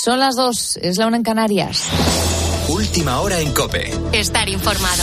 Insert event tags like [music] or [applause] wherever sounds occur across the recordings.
Son las dos, es la una en Canarias. Última hora en Cope. Estar informado.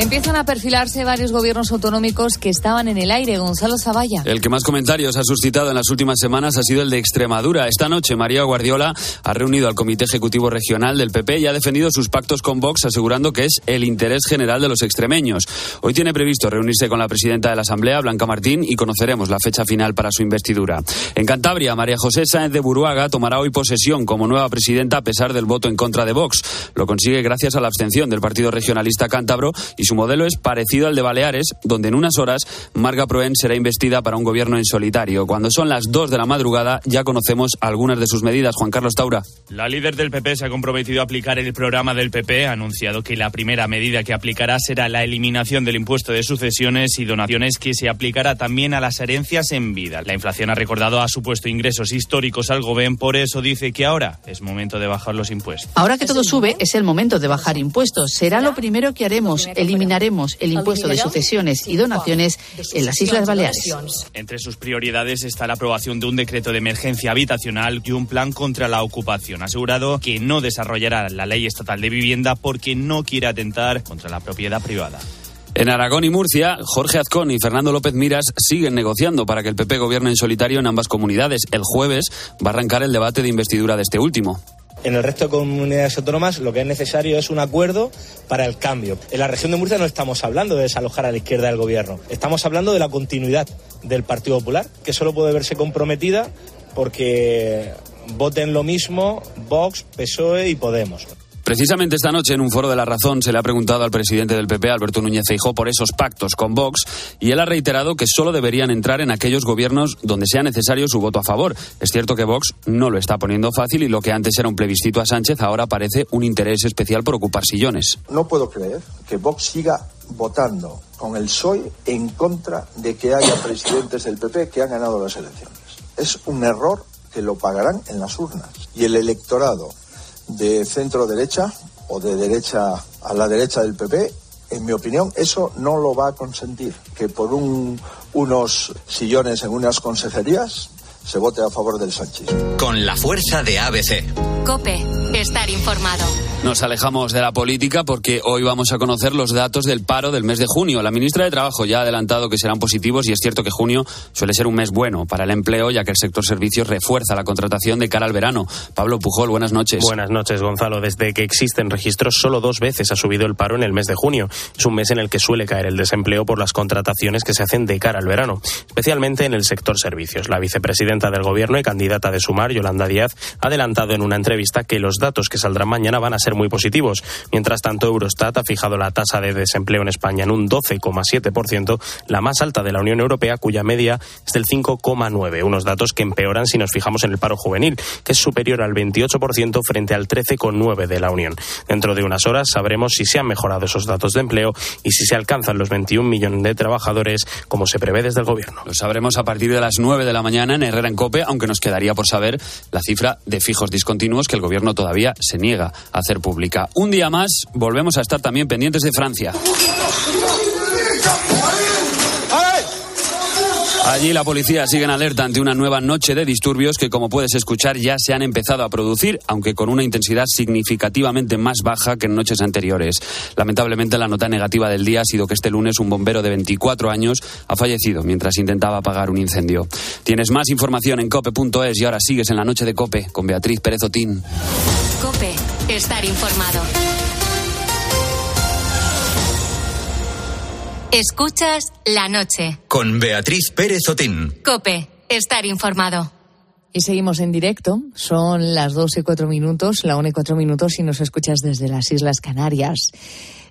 Empiezan a perfilarse varios gobiernos autonómicos que estaban en el aire. Gonzalo Zavalla. El que más comentarios ha suscitado en las últimas semanas ha sido el de Extremadura. Esta noche María Guardiola ha reunido al Comité Ejecutivo Regional del PP y ha defendido sus pactos con Vox, asegurando que es el interés general de los extremeños. Hoy tiene previsto reunirse con la presidenta de la Asamblea, Blanca Martín, y conoceremos la fecha final para su investidura. En Cantabria, María José Sáenz de Buruaga tomará hoy posesión como nueva presidenta a pesar del voto en contra de Vox. Lo consigue gracias a la abstención del Partido Regionalista Cántabro y su modelo es parecido al de Baleares, donde en unas horas Marga Proen será investida para un gobierno en solitario. Cuando son las 2 de la madrugada ya conocemos algunas de sus medidas. Juan Carlos Taura. La líder del PP se ha comprometido a aplicar el programa del PP. Ha anunciado que la primera medida que aplicará será la eliminación del impuesto de sucesiones y donaciones que se aplicará también a las herencias en vida. La inflación ha recordado ha supuesto ingresos históricos al gobierno, por eso dice que ahora es momento de bajar los impuestos. Ahora que todo sube, es el momento de bajar impuestos. Será lo primero que haremos. Eliminaremos el impuesto de sucesiones y donaciones en las Islas Baleares. Entre sus prioridades está la aprobación de un decreto de emergencia habitacional y un plan contra la ocupación. Ha asegurado que no desarrollará la ley estatal de vivienda porque no quiere atentar contra la propiedad privada. En Aragón y Murcia, Jorge Azcón y Fernando López Miras siguen negociando para que el PP gobierne en solitario en ambas comunidades. El jueves va a arrancar el debate de investidura de este último. En el resto de comunidades autónomas lo que es necesario es un acuerdo para el cambio. En la región de Murcia no estamos hablando de desalojar a la izquierda del gobierno, estamos hablando de la continuidad del Partido Popular, que solo puede verse comprometida porque voten lo mismo Vox, PSOE y Podemos. Precisamente esta noche, en un foro de La Razón, se le ha preguntado al presidente del PP, Alberto Núñez Feijóo, por esos pactos con Vox y él ha reiterado que solo deberían entrar en aquellos gobiernos donde sea necesario su voto a favor. Es cierto que Vox no lo está poniendo fácil y lo que antes era un plebiscito a Sánchez ahora parece un interés especial por ocupar sillones. No puedo creer que Vox siga votando con el PSOE en contra de que haya presidentes del PP que han ganado las elecciones. Es un error que lo pagarán en las urnas. Y el electorado de centro derecha o de derecha a la derecha del PP, en mi opinión, eso no lo va a consentir. Que por un, unos sillones en unas consejerías se vote a favor del Sánchez. Con la fuerza de ABC. Cope, estar informado. Nos alejamos de la política porque hoy vamos a conocer los datos del paro del mes de junio. La ministra de Trabajo ya ha adelantado que serán positivos y es cierto que junio suele ser un mes bueno para el empleo ya que el sector servicios refuerza la contratación de cara al verano. Pablo Pujol, buenas noches. Buenas noches, Gonzalo. Desde que existen registros, solo dos veces ha subido el paro en el mes de junio. Es un mes en el que suele caer el desempleo por las contrataciones que se hacen de cara al verano, especialmente en el sector servicios. La vicepresidenta del Gobierno y candidata de Sumar, Yolanda Díaz, ha adelantado en una entrevista que los datos que saldrán mañana van a ser muy positivos. Mientras tanto, Eurostat ha fijado la tasa de desempleo en España en un 12,7%, la más alta de la Unión Europea, cuya media es del 5,9%. Unos datos que empeoran si nos fijamos en el paro juvenil, que es superior al 28% frente al 13,9% de la Unión. Dentro de unas horas sabremos si se han mejorado esos datos de empleo y si se alcanzan los 21 millones de trabajadores como se prevé desde el Gobierno. Lo sabremos a partir de las 9 de la mañana en Herrera en Cope, aunque nos quedaría por saber la cifra de fijos discontinuos que el Gobierno todavía se niega a hacer pública. Un día más, volvemos a estar también pendientes de Francia. Allí la policía sigue en alerta ante una nueva noche de disturbios que, como puedes escuchar, ya se han empezado a producir, aunque con una intensidad significativamente más baja que en noches anteriores. Lamentablemente, la nota negativa del día ha sido que este lunes un bombero de 24 años ha fallecido mientras intentaba apagar un incendio. Tienes más información en cope.es y ahora sigues en la noche de Cope con Beatriz Pérez Otín. Cope, estar informado. Escuchas la noche. Con Beatriz Pérez Otín. Cope, estar informado. Y seguimos en directo. Son las 2 y 4 minutos, la 1 y 4 minutos si nos escuchas desde las Islas Canarias.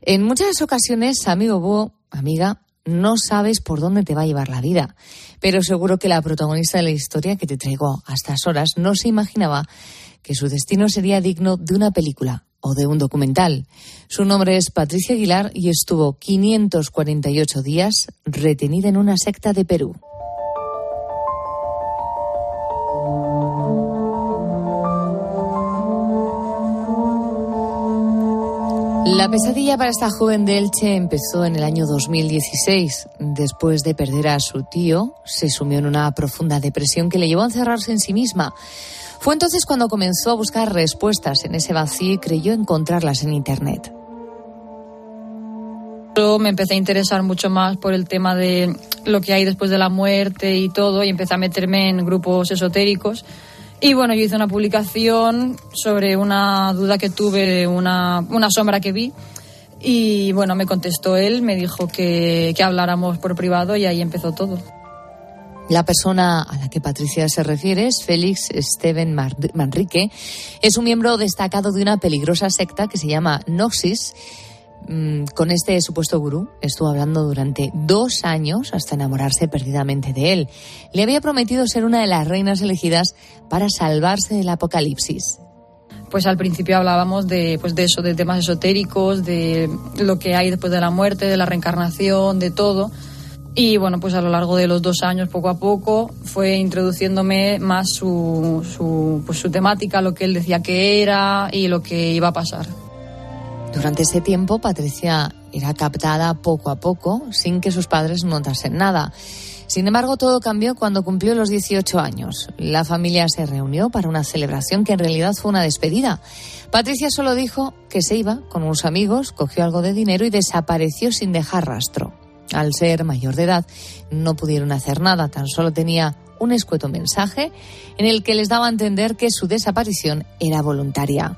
En muchas ocasiones, amigo Bo, amiga, no sabes por dónde te va a llevar la vida. Pero seguro que la protagonista de la historia que te traigo a estas horas no se imaginaba que su destino sería digno de una película o de un documental. Su nombre es Patricia Aguilar y estuvo 548 días retenida en una secta de Perú. La pesadilla para esta joven de Elche empezó en el año 2016. Después de perder a su tío, se sumió en una profunda depresión que le llevó a encerrarse en sí misma. Fue entonces cuando comenzó a buscar respuestas en ese vacío y creyó encontrarlas en Internet. Yo me empecé a interesar mucho más por el tema de lo que hay después de la muerte y todo, y empecé a meterme en grupos esotéricos. Y bueno, yo hice una publicación sobre una duda que tuve, una, una sombra que vi. Y bueno, me contestó él, me dijo que, que habláramos por privado y ahí empezó todo. La persona a la que Patricia se refiere es Félix Steven Manrique. Es un miembro destacado de una peligrosa secta que se llama Noxis Mm, con este supuesto gurú estuvo hablando durante dos años hasta enamorarse perdidamente de él. Le había prometido ser una de las reinas elegidas para salvarse del apocalipsis. Pues al principio hablábamos de, pues de eso, de temas esotéricos, de lo que hay después de la muerte, de la reencarnación, de todo. Y bueno, pues a lo largo de los dos años, poco a poco, fue introduciéndome más su, su, pues su temática, lo que él decía que era y lo que iba a pasar. Durante ese tiempo, Patricia era captada poco a poco, sin que sus padres notasen nada. Sin embargo, todo cambió cuando cumplió los 18 años. La familia se reunió para una celebración que en realidad fue una despedida. Patricia solo dijo que se iba con unos amigos, cogió algo de dinero y desapareció sin dejar rastro. Al ser mayor de edad, no pudieron hacer nada, tan solo tenía un escueto mensaje en el que les daba a entender que su desaparición era voluntaria.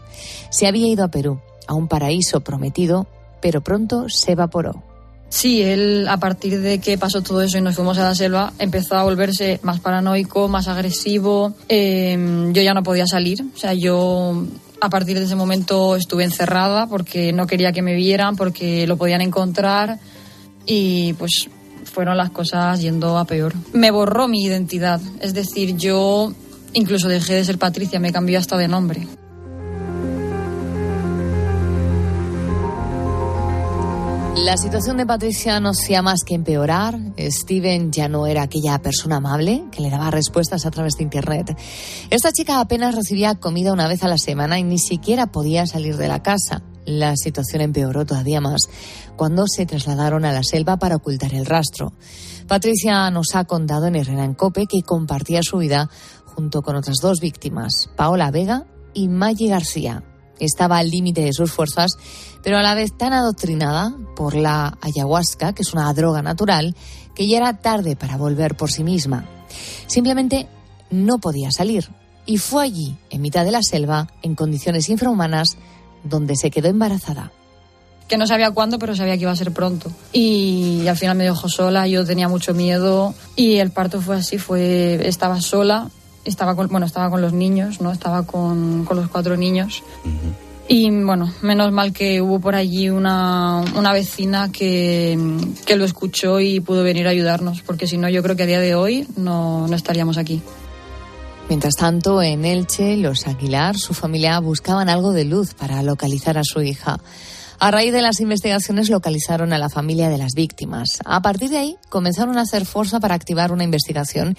Se había ido a Perú a un paraíso prometido, pero pronto se evaporó. Sí, él a partir de que pasó todo eso y nos fuimos a la selva, empezó a volverse más paranoico, más agresivo. Em, yo ya no podía salir, o sea, yo a partir de ese momento estuve encerrada porque no quería que me vieran, porque lo podían encontrar y pues fueron las cosas yendo a peor. Me borró mi identidad, es decir, yo incluso dejé de ser Patricia, me cambió hasta de nombre. La situación de Patricia no hacía más que empeorar. Steven ya no era aquella persona amable que le daba respuestas a través de Internet. Esta chica apenas recibía comida una vez a la semana y ni siquiera podía salir de la casa. La situación empeoró todavía más cuando se trasladaron a la selva para ocultar el rastro. Patricia nos ha contado en Herrera en Cope que compartía su vida junto con otras dos víctimas, Paola Vega y Maggie García. Estaba al límite de sus fuerzas pero a la vez tan adoctrinada por la ayahuasca, que es una droga natural, que ya era tarde para volver por sí misma. Simplemente no podía salir y fue allí, en mitad de la selva, en condiciones infrahumanas, donde se quedó embarazada que no sabía cuándo, pero sabía que iba a ser pronto. Y, al final me dejó sola, yo tenía mucho miedo y el parto fue así, fue estaba sola, estaba con, bueno, estaba con los niños, ¿no? Estaba con, con los cuatro niños. Y bueno, menos mal que hubo por allí una, una vecina que, que, lo escuchó y pudo venir a ayudarnos, porque si no, yo creo que a día de hoy no, no estaríamos aquí. Mientras tanto, en Elche, los Aguilar, su familia, buscaban algo de luz para localizar a su hija. A raíz de las investigaciones localizaron a la familia de las víctimas. A partir de ahí comenzaron a hacer fuerza para activar una investigación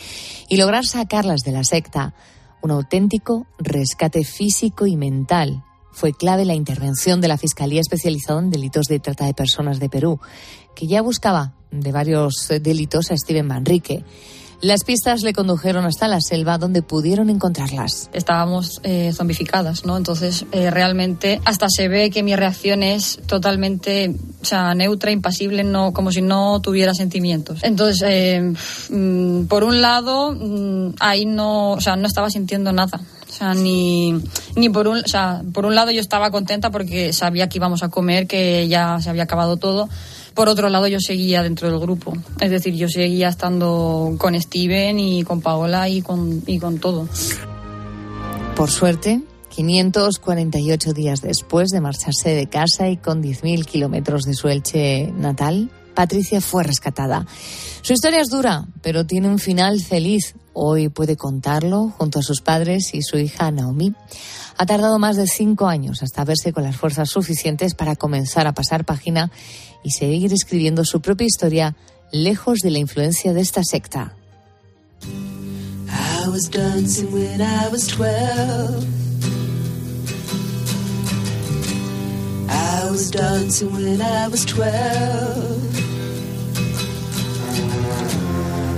y lograr sacarlas de la secta. Un auténtico rescate físico y mental fue clave la intervención de la Fiscalía Especializada en Delitos de Trata de Personas de Perú, que ya buscaba de varios delitos a Steven Manrique. Las pistas le condujeron hasta la selva donde pudieron encontrarlas. Estábamos eh, zombificadas, ¿no? Entonces, eh, realmente hasta se ve que mi reacción es totalmente, o sea, neutra, impasible, no, como si no tuviera sentimientos. Entonces, eh, mm, por un lado, mm, ahí no, o sea, no estaba sintiendo nada. O sea, ni, ni por un, o sea, por un lado yo estaba contenta porque sabía que íbamos a comer, que ya se había acabado todo. Por otro lado, yo seguía dentro del grupo. Es decir, yo seguía estando con Steven y con Paola y con, y con todo. Por suerte, 548 días después de marcharse de casa y con 10.000 kilómetros de su Elche natal, Patricia fue rescatada. Su historia es dura, pero tiene un final feliz. Hoy puede contarlo junto a sus padres y su hija Naomi. Ha tardado más de cinco años hasta verse con las fuerzas suficientes para comenzar a pasar página y seguir escribiendo su propia historia lejos de la influencia de esta secta.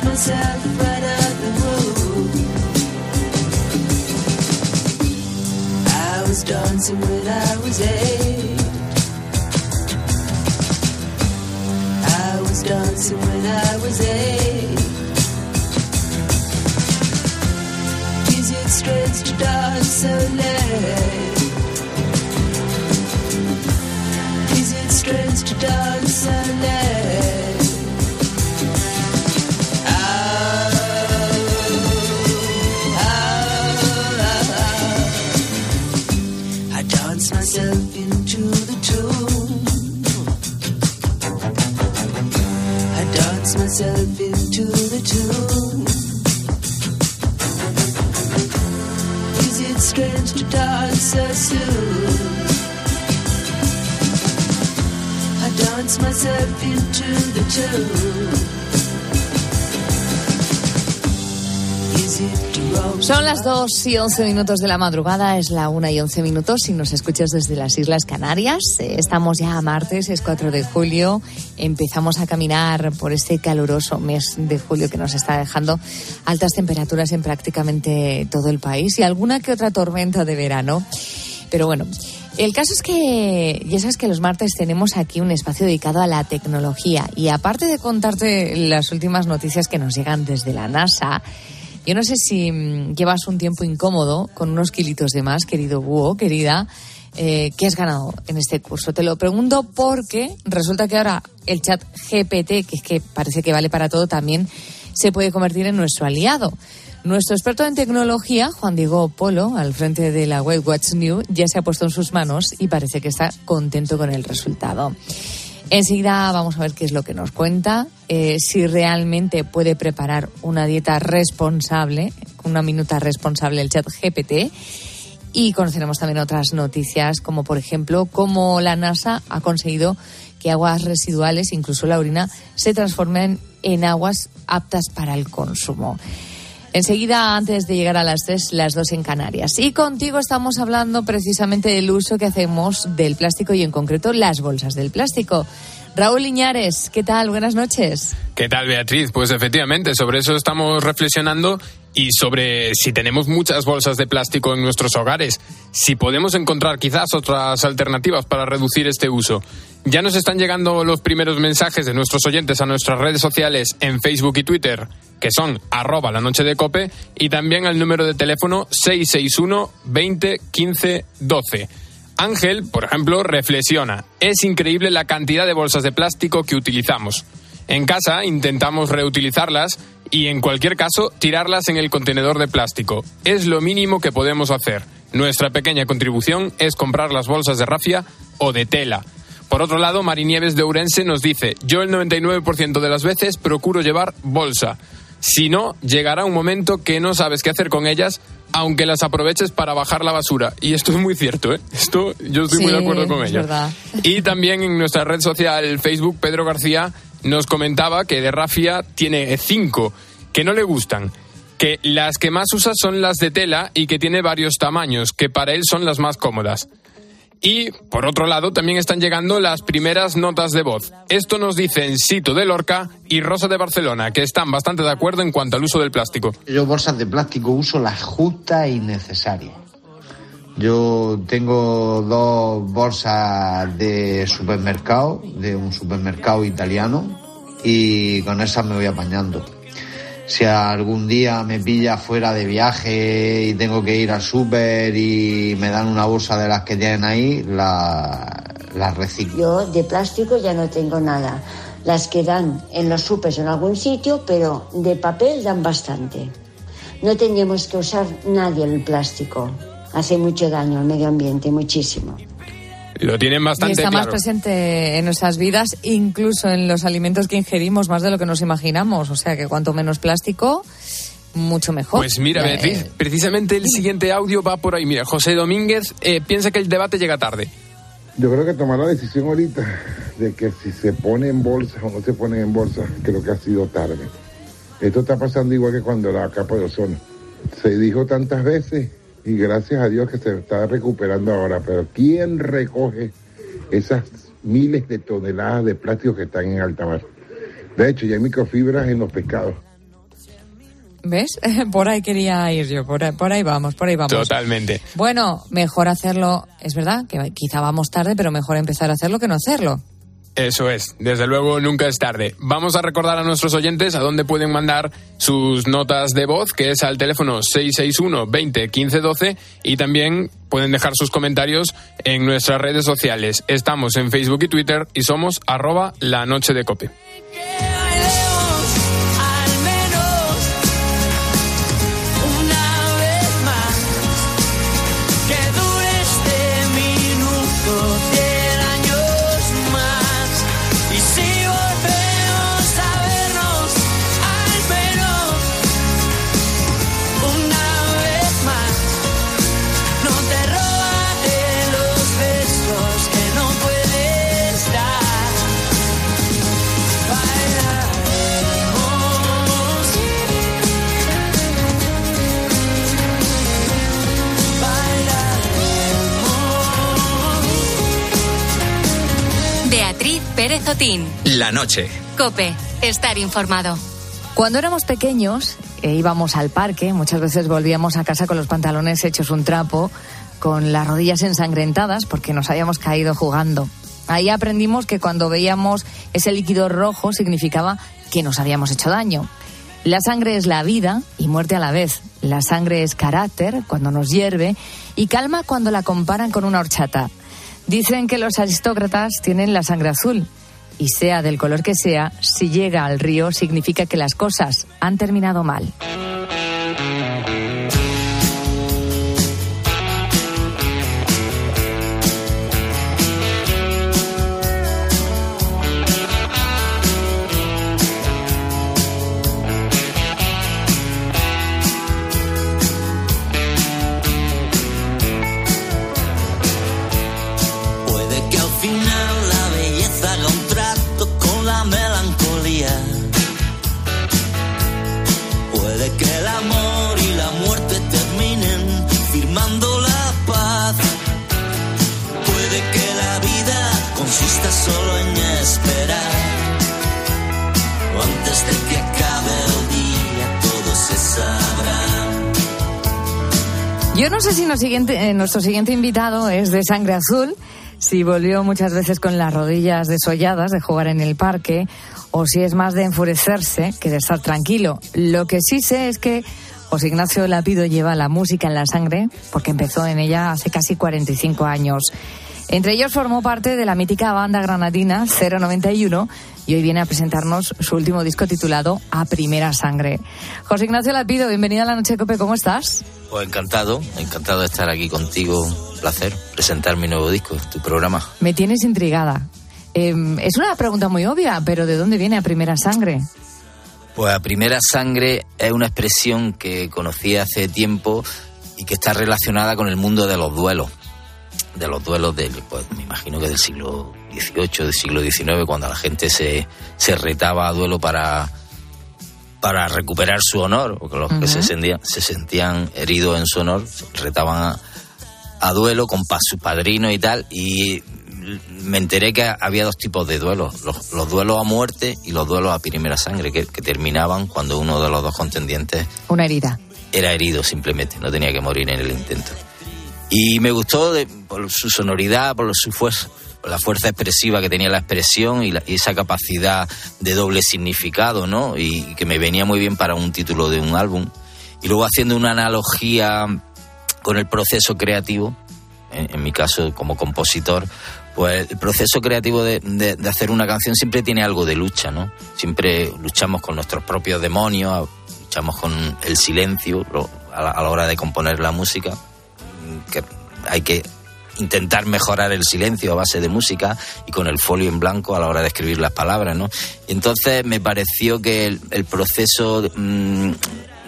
Myself right out the womb. I was dancing when I was eight. I was dancing when I was eight. Is it strange to dance so late? Is it strange to dance so late? Into the tune. Is it strange to dance so soon? I dance myself into the tune. Is it? Son las 2 y 11 minutos de la madrugada, es la 1 y 11 minutos si nos escuchas desde las Islas Canarias. Eh, Estamos ya a martes, es 4 de julio. Empezamos a caminar por este caluroso mes de julio que nos está dejando altas temperaturas en prácticamente todo el país y alguna que otra tormenta de verano. Pero bueno, el caso es que ya sabes que los martes tenemos aquí un espacio dedicado a la tecnología y aparte de contarte las últimas noticias que nos llegan desde la NASA, yo no sé si mm, llevas un tiempo incómodo con unos kilitos de más, querido búho, querida. Eh, ¿Qué has ganado en este curso? Te lo pregunto porque resulta que ahora el chat GPT, que es que parece que vale para todo, también se puede convertir en nuestro aliado. Nuestro experto en tecnología, Juan Diego Polo, al frente de la web What's New, ya se ha puesto en sus manos y parece que está contento con el resultado. Enseguida vamos a ver qué es lo que nos cuenta, eh, si realmente puede preparar una dieta responsable, una minuta responsable el chat GPT. Y conoceremos también otras noticias, como por ejemplo cómo la NASA ha conseguido que aguas residuales, incluso la orina, se transformen en aguas aptas para el consumo. Enseguida, antes de llegar a las tres, las dos en Canarias. Y contigo estamos hablando precisamente del uso que hacemos del plástico y en concreto las bolsas del plástico. Raúl Iñares, ¿qué tal? Buenas noches. ¿Qué tal, Beatriz? Pues efectivamente, sobre eso estamos reflexionando y sobre si tenemos muchas bolsas de plástico en nuestros hogares, si podemos encontrar quizás otras alternativas para reducir este uso. Ya nos están llegando los primeros mensajes de nuestros oyentes a nuestras redes sociales en Facebook y Twitter, que son arroba la noche de cope, y también al número de teléfono 661 20 15 12. Ángel, por ejemplo, reflexiona, es increíble la cantidad de bolsas de plástico que utilizamos. En casa intentamos reutilizarlas y en cualquier caso tirarlas en el contenedor de plástico. Es lo mínimo que podemos hacer. Nuestra pequeña contribución es comprar las bolsas de rafia o de tela. Por otro lado, Marinieves de Ourense nos dice, yo el 99% de las veces procuro llevar bolsa. Si no, llegará un momento que no sabes qué hacer con ellas, aunque las aproveches para bajar la basura. Y esto es muy cierto, ¿eh? Esto yo estoy muy de acuerdo con es ella. verdad. Y también en nuestra red social Facebook, Pedro García nos comentaba que de rafia tiene cinco que no le gustan. Que las que más usa son las de tela y que tiene varios tamaños, que para él son las más cómodas. Y, por otro lado, también están llegando las primeras notas de voz. Esto nos dicen Sito de Lorca y Rosa de Barcelona, que están bastante de acuerdo en cuanto al uso del plástico. Yo bolsas de plástico uso las justas y necesarias. Yo tengo dos bolsas de supermercado, de un supermercado italiano, y con esas me voy apañando. Si algún día me pilla fuera de viaje y tengo que ir al súper y me dan una bolsa de las que tienen ahí, la, las reciclo. Yo de plástico ya no tengo nada. Las que dan en los supers en algún sitio, pero de papel dan bastante. No tendríamos que usar nadie el plástico. hace mucho daño al medio ambiente, muchísimo. Lo tienen Y bastante está más claro. presente en nuestras vidas, incluso en los alimentos que ingerimos, más de lo que nos imaginamos. O sea que cuanto menos plástico, mucho mejor. Pues mira, Beatriz, eh, precisamente el siguiente audio va por ahí. Mira, José Domínguez eh, piensa que el debate llega tarde. Yo creo que tomar la decisión ahorita de que si se pone en bolsa o no se pone en bolsa, creo que ha sido tarde. Esto está pasando igual que cuando la capa de ozono. Se dijo tantas veces y gracias a Dios que se está recuperando ahora, pero ¿quién recoge esas miles de toneladas de plástico que están en alta mar? De hecho, ya hay microfibras en los pescados. ¿Ves? [laughs] Por ahí quería ir yo, por ahí, por ahí vamos, por ahí vamos. Totalmente. Bueno, mejor hacerlo, es verdad que quizá vamos tarde, pero mejor empezar a hacerlo que no hacerlo. Eso es, desde luego nunca es tarde. Vamos a recordar a nuestros oyentes a dónde pueden mandar sus notas de voz, que es al teléfono 661 20 15 12 y también pueden dejar sus comentarios en nuestras redes sociales. Estamos en Facebook y Twitter y somos arroba la noche de cope. La noche. Cope, estar informado. Cuando éramos pequeños e íbamos al parque, muchas veces volvíamos a casa con los pantalones hechos un trapo, con las rodillas ensangrentadas porque nos habíamos caído jugando. Ahí aprendimos que cuando veíamos ese líquido rojo significaba que nos habíamos hecho daño. La sangre es la vida y muerte a la vez. La sangre es carácter cuando nos hierve y calma cuando la comparan con una horchata. Dicen que los aristócratas tienen la sangre azul y sea del color que sea, si llega al río significa que las cosas han terminado mal. Nuestro siguiente invitado es de sangre azul, si volvió muchas veces con las rodillas desolladas de jugar en el parque, o si es más de enfurecerse que de estar tranquilo. Lo que sí sé es que José Ignacio Lapido lleva la música en la sangre, porque empezó en ella hace casi 45 años. Entre ellos formó parte de la mítica banda granadina 091 y hoy viene a presentarnos su último disco titulado A Primera Sangre. José Ignacio Lapido, bienvenido a la Noche de Cope, ¿cómo estás? Pues encantado, encantado de estar aquí contigo. Un placer presentar mi nuevo disco, tu programa. Me tienes intrigada. Eh, es una pregunta muy obvia, pero ¿de dónde viene A Primera Sangre? Pues a primera sangre es una expresión que conocí hace tiempo y que está relacionada con el mundo de los duelos. De los duelos del, pues me imagino que del siglo XVIII, del siglo XIX, cuando la gente se, se retaba a duelo para, para recuperar su honor, porque los que se sentían, se sentían heridos en su honor se retaban a, a duelo con pa- su padrino y tal, y me enteré que había dos tipos de duelos, los, los duelos a muerte y los duelos a primera sangre, que, que terminaban cuando uno de los dos contendientes Una herida. era herido simplemente, no tenía que morir en el intento. Y me gustó de- por su sonoridad, por su fuerza, la fuerza expresiva que tenía la expresión y, la- y esa capacidad de doble significado, ¿no? Y, que me venía muy bien para un título de un álbum. Y luego haciendo una analogía con el proceso creativo, en, mi caso como compositor, pues el proceso creativo de, hacer una canción siempre tiene algo de lucha, ¿no? Siempre luchamos con nuestros propios demonios, luchamos con el silencio a la, a la hora de componer la música. que hay que intentar mejorar el silencio a base de música y con el folio en blanco a la hora de escribir las palabras, ¿no? Entonces me pareció que el, proceso mm,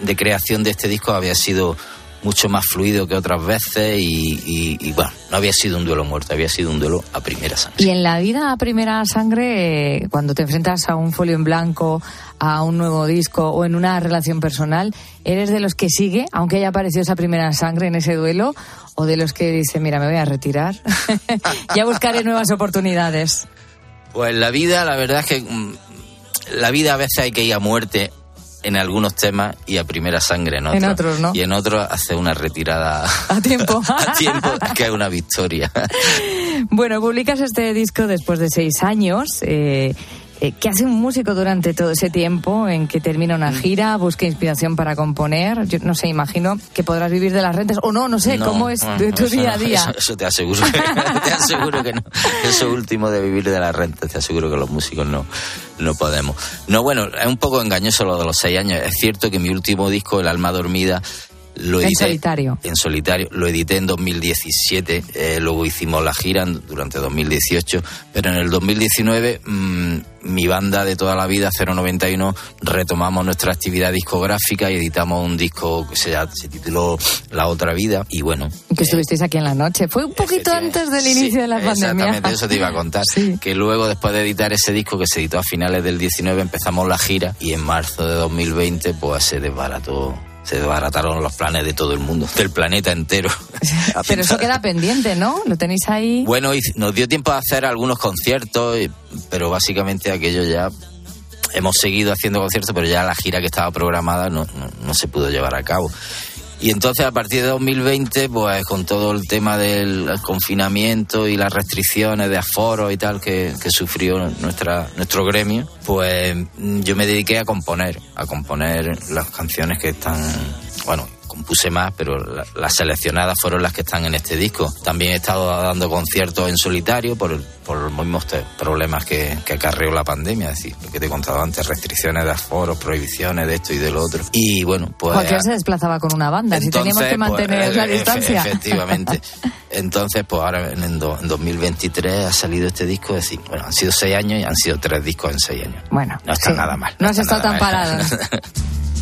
de creación de este disco había sido mucho más fluido que otras veces y, y- y, bueno, no había sido un duelo muerto, había sido un duelo a primera sangre. Y en la vida a primera sangre, eh, cuando te enfrentas a un folio en blanco, a un nuevo disco o en una relación personal, ¿eres de los que sigue, aunque haya aparecido esa primera sangre en ese duelo, o de los que dice, mira, me voy a retirar, [laughs] ya buscaré nuevas oportunidades? Pues la vida, la verdad es que mm, la vida a veces hay que ir a muerte en algunos temas y a primera sangre en otros. En otros, ¿no? Y en otros hace una retirada [laughs] A tiempo. [laughs] a tiempo, que es una victoria. [laughs] Bueno, publicas este disco después de seis años. Eh, eh, ¿Qué hace un músico durante todo ese tiempo en que termina Mm. una gira, busca inspiración para componer? Yo no sé, imagino que podrás vivir de las rentas o no, no sé, No, ¿cómo es no, tu, día a no, día? Eso, eso te aseguro que, [laughs] te aseguro que no. Eso último de vivir de la renta, te aseguro que los músicos no, no podemos. No, bueno, es un poco engañoso lo de los seis años. Es cierto que mi último disco, El alma dormida, lo En edité solitario. en solitario, lo edité en 2017, eh, luego hicimos la gira en- durante 2018, pero en el 2019 mm, mi banda de toda la vida, 091, retomamos nuestra actividad discográfica y editamos un disco que se, se tituló La otra vida y bueno, Que estuvisteis aquí en la noche. Fue un poquito antes del inicio de la pandemia. Exactamente, eso te iba a contar. [laughs] Que luego, después de editar ese disco que se editó a finales del 19, empezamos la gira y en marzo de 2020, pues se desbarató. Se desbarataron los planes de todo el mundo, del planeta entero. [laughs] Pero eso queda pendiente, ¿no? Lo tenéis ahí. Bueno, y nos dio tiempo a hacer algunos conciertos, pero básicamente aquello ya. Hemos seguido haciendo conciertos, pero ya la gira que estaba programada no, no, no se pudo llevar a cabo. Y entonces a partir de 2020, pues con todo el tema del confinamiento y las restricciones de aforo y tal que, que sufrió nuestra, nuestro gremio, pues yo me dediqué a componer, a componer las canciones que están, bueno, compuse más, pero la- las seleccionadas fueron las que están en este disco. También he estado dando conciertos en solitario por, por los mismos problemas que, que acarreó la pandemia, es decir, lo que te he contado antes, restricciones de aforos, prohibiciones de esto y de lo otro. Y bueno, pues... Cualquiera se desplazaba con una banda, si teníamos que pues, mantener la efe- distancia. Efectivamente. [laughs] Entonces, pues ahora en, en do- en 2023 ha salido este disco. Es decir, bueno, han sido seis años y han sido tres discos en seis años. Bueno, No está sí. nada mal. No has está estado tan nada parado. [laughs]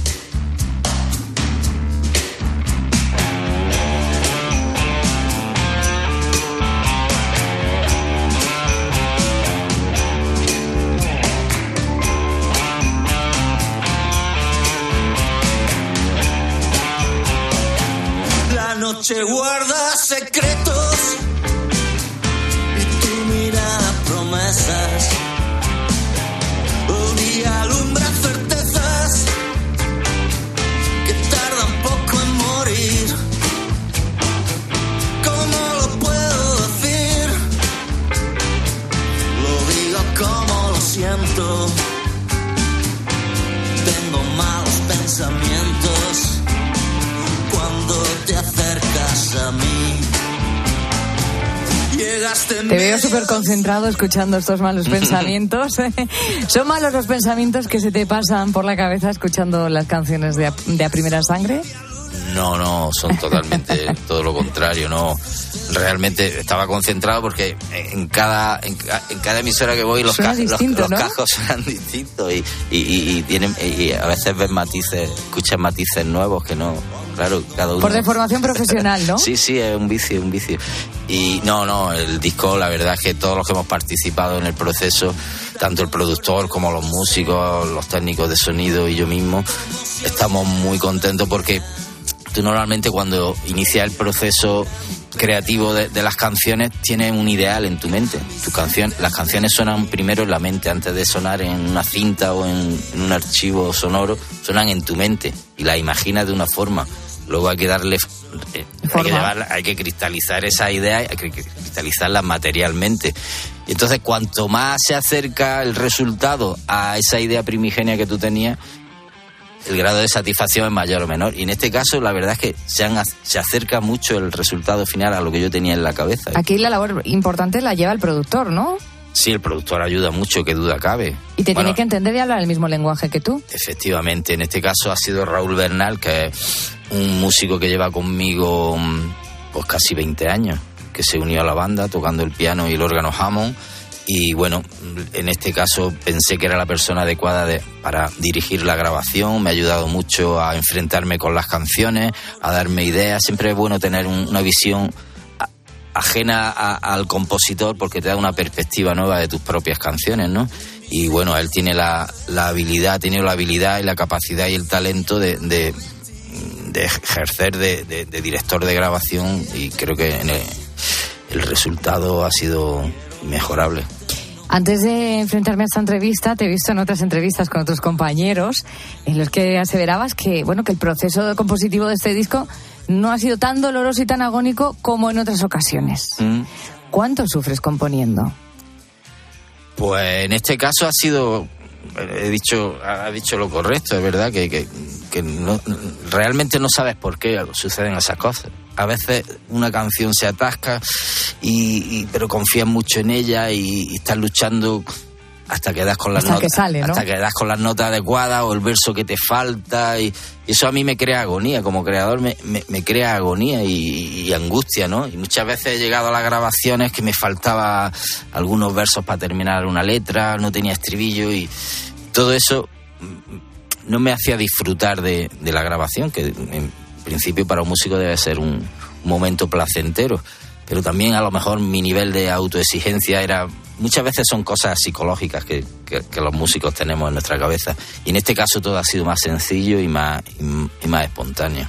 concentrado escuchando estos malos [laughs] pensamientos. [laughs] ¿Son malos los pensamientos que se te pasan por la cabeza escuchando las canciones de a, de a primera sangre? No, no, son totalmente [laughs] todo lo contrario, no. Realmente estaba concentrado porque en cada, en, en cada emisora que voy los, ca- los- los ¿no? cajos suenan distintos y, y, y- y tienen, y a veces ves matices, escuchas matices nuevos que no, claro, cada uno. Por deformación profesional, ¿no? Sí, sí, es un vicio, un vicio. Y no, no, el disco, la verdad es que todos los que hemos participado en el proceso, tanto el productor como los músicos, los técnicos de sonido y yo mismo, estamos muy contentos porque tú normalmente cuando inicias el proceso creativo de, de las canciones tienes un ideal en tu mente. Tu canción, las canciones suenan primero en la mente antes de sonar en una cinta o en, en un archivo sonoro, suenan en tu mente y las imaginas de una forma. Luego hay que darle, eh, que hay que cristalizar esa idea, hay que cristalizarla materialmente. Y entonces cuanto más se acerca el resultado a esa idea primigenia que tú tenías, el grado de satisfacción es mayor o menor. Y en este caso, la verdad es que se, han- se acerca mucho el resultado final a lo que yo tenía en la cabeza. Aquí la labor importante la lleva el productor, ¿no? Sí, el productor ayuda mucho, que duda cabe. Y te Bueno, tiene que entender y hablar el mismo lenguaje que tú. Efectivamente, en este caso ha sido Raúl Bernal, que es un músico que lleva conmigo mm, pues casi 20 años, que se unió a la banda tocando el piano y el órgano Hammond. Y bueno, en este caso pensé que era la persona adecuada de- para dirigir la grabación. Me ha ayudado mucho a enfrentarme con las canciones, a darme ideas. Siempre es bueno tener un- una visión ajena a- al compositor porque te da una perspectiva nueva de tus propias canciones, ¿no? Y bueno, él tiene la, la habilidad, ha tenido la habilidad y la capacidad y el talento de, de- ejercer de, de- de director de grabación y creo que en el, el resultado ha sido mejorable. Antes de enfrentarme a esta entrevista, te he visto en otras entrevistas con otros compañeros en los que aseverabas que, bueno, que el proceso compositivo de este disco no ha sido tan doloroso y tan agónico como en otras ocasiones. Mm. ¿Cuánto sufres componiendo? Pues en este caso ha sido, he dicho, ha dicho lo correcto, es verdad que, que, que no- realmente no sabes por qué suceden esas cosas. A veces una canción se atasca, y, y- pero confías mucho en ella y, y estás luchando hasta que das con las Hasta que notas, sale, ¿no? hasta que das con las notas adecuadas o el verso que te falta y, y eso a mí me crea agonía como creador me, me- me crea agonía y, y angustia no y muchas veces he llegado a las grabaciones que me faltaba algunos versos para terminar una letra no tenía estribillo y todo eso no me hacía disfrutar de, de la grabación que en principio para un músico debe ser un, un momento placentero pero también a lo mejor mi nivel de autoexigencia era muchas veces son cosas psicológicas que, que- los músicos tenemos en nuestra cabeza. Y en este caso todo ha sido más sencillo y más y, y más espontáneo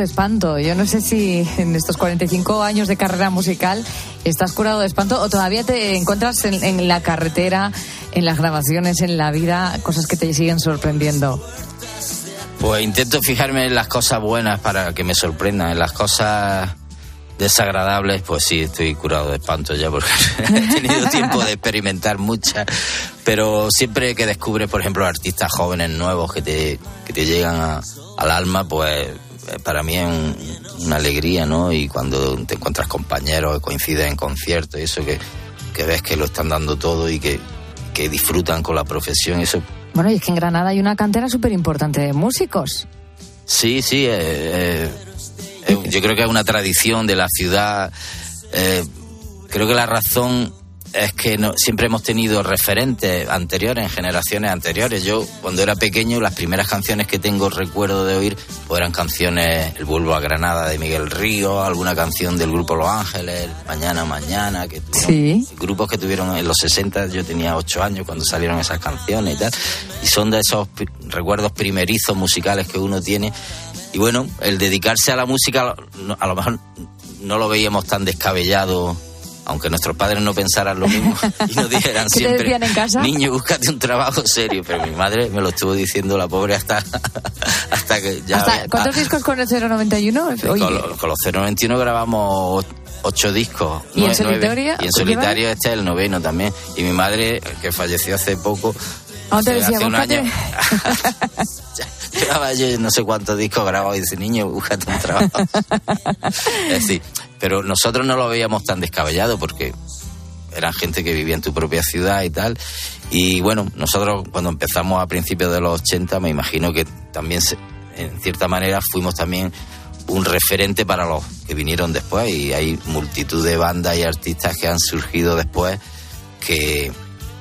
de Espanto. Yo no sé si en estos 45 años de carrera musical estás curado de espanto o todavía te encuentras en, en la carretera, en las grabaciones, en la vida, cosas que te siguen sorprendiendo. Pues intento fijarme en las cosas buenas para que me sorprendan. En las cosas desagradables, pues sí, estoy curado de espanto ya porque [laughs] he tenido tiempo de experimentar muchas. Pero siempre que descubres, por ejemplo, artistas jóvenes nuevos que te, que te llegan a- al alma, pues para mí es un- una alegría, ¿no? Y cuando te encuentras compañeros que coinciden en conciertos eso que, que ves que lo están dando todo y que, que disfrutan con la profesión, eso Bueno, y es que en Granada hay una cantera súper importante de músicos. Sí, sí. eh, eh, eh, yo creo que es una tradición de la ciudad. eh, creo que la razón es que no, siempre hemos tenido referentes anteriores, en generaciones anteriores. Yo, cuando era pequeño, las primeras canciones que tengo recuerdo de oír pues eran canciones El vuelvo a Granada de Miguel Río, alguna canción del grupo Los Ángeles, Mañana, Mañana, que Sí. grupos que tuvieron en los 60, yo tenía 8 años cuando salieron esas canciones y tal, y son de esos pi- recuerdos primerizos musicales que uno tiene. Y bueno, el dedicarse a la música, a lo mejor no lo veíamos tan descabellado, aunque nuestros padres no pensaran lo mismo y nos dijeran [laughs] ¿Qué te siempre, decían en casa? niño, búscate un trabajo serio, pero mi madre me lo estuvo diciendo la pobre hasta, [laughs] hasta que ya... Hasta- había- ¿Cuántos discos con el 091? Oye, con, lo- con los 091 grabamos ocho discos. ¿Y en nueve- solitario? Y en ¿Lleva? solitario este es el noveno también. Y mi madre, que falleció hace poco, hace- decía, hace un año, [laughs] llevaba yo no sé cuántos discos grabados y dice, niño, búscate un trabajo. es decir, pero nosotros no lo veíamos tan descabellado porque eran gente que vivía en tu propia ciudad y tal. Y bueno, nosotros cuando empezamos a principios de los 80, me imagino que también, se- en cierta manera, fuimos también un referente para los que vinieron después. Y hay multitud de bandas y artistas que han surgido después que,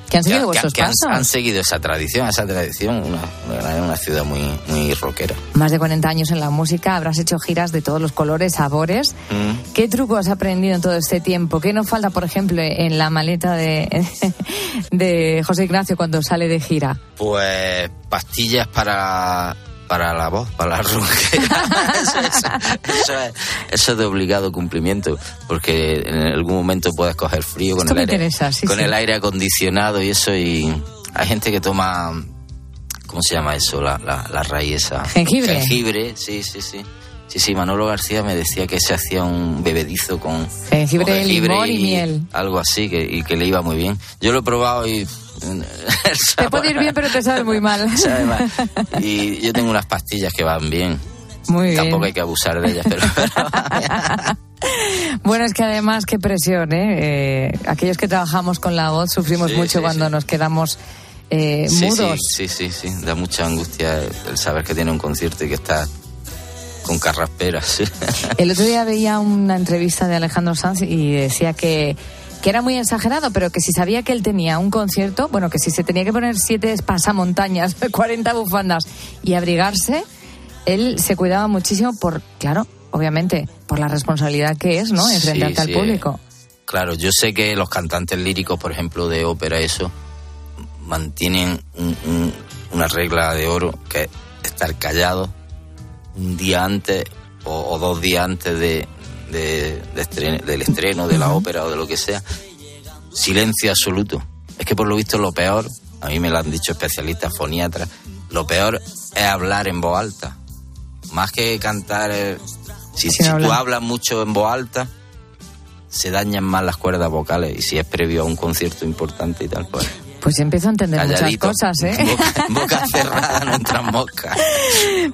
Que han seguido vuestros que han, pasos. han seguido esa tradición, esa tradición, una, una, una ciudad muy, muy rockera. Más de 40 años en la música, habrás hecho giras de todos los colores, sabores. Mm. ¿Qué truco has aprendido en todo este tiempo? ¿Qué nos falta, por ejemplo, en la maleta de, [laughs] de José Ignacio cuando sale de gira? Pues pastillas para para la voz, para la [laughs] ronquera. eso, eso- eso es, eso es de obligado cumplimiento, porque en algún momento puedes coger frío con Esto el aire, interesa, sí, con sí. el aire acondicionado y eso y hay gente que toma ¿cómo se llama eso? La, la, la raíz esa. Jengibre. Jengibre, sí, sí, sí. Sí, sí, Manolo García me decía que se hacía un bebedizo con Jengibre, limón y miel. Algo así, que, y que le iba muy bien. Yo lo he probado y... [laughs] Te puede ir bien, pero te sabe muy mal. [laughs] Sabe mal. Y yo tengo unas pastillas que van bien. Muy bien. Tampoco hay que abusar de ellas, pero... [laughs] Bueno, es que además, qué presión, ¿eh? Eh, aquellos que trabajamos con la voz sufrimos Sí, mucho sí, cuando nos quedamos eh, sí, mudos. Sí, sí, sí, sí. Da mucha angustia el saber que tiene un concierto y que está con carrasperas. [laughs] El otro día veía una entrevista de Alejandro Sanz y decía que, que era muy exagerado, pero que si sabía que él tenía un concierto, bueno, que si se tenía que poner siete pasamontañas, 40 [laughs] bufandas y abrigarse, él se cuidaba muchísimo por, claro, obviamente, por la responsabilidad que es, ¿no? Enfrentarte Sí, al sí, público. Claro, yo sé que los cantantes líricos, por ejemplo, de ópera, eso, mantienen un- un- una regla de oro que es estar callados un día antes o, o dos días antes de, de- de estreno- del estreno de la ópera o de lo que sea. Silencio absoluto. Es que por lo visto lo peor, a mí me lo han dicho especialistas, foniatras, lo peor es hablar en voz alta. Más que cantar, eh, si, si tú hablas mucho en voz alta, se dañan más las cuerdas vocales y si es previo a un concierto importante y tal, pues Pues empiezo a entender calladito, muchas cosas, ¿eh? boca, boca cerrada no entran moscas. [laughs]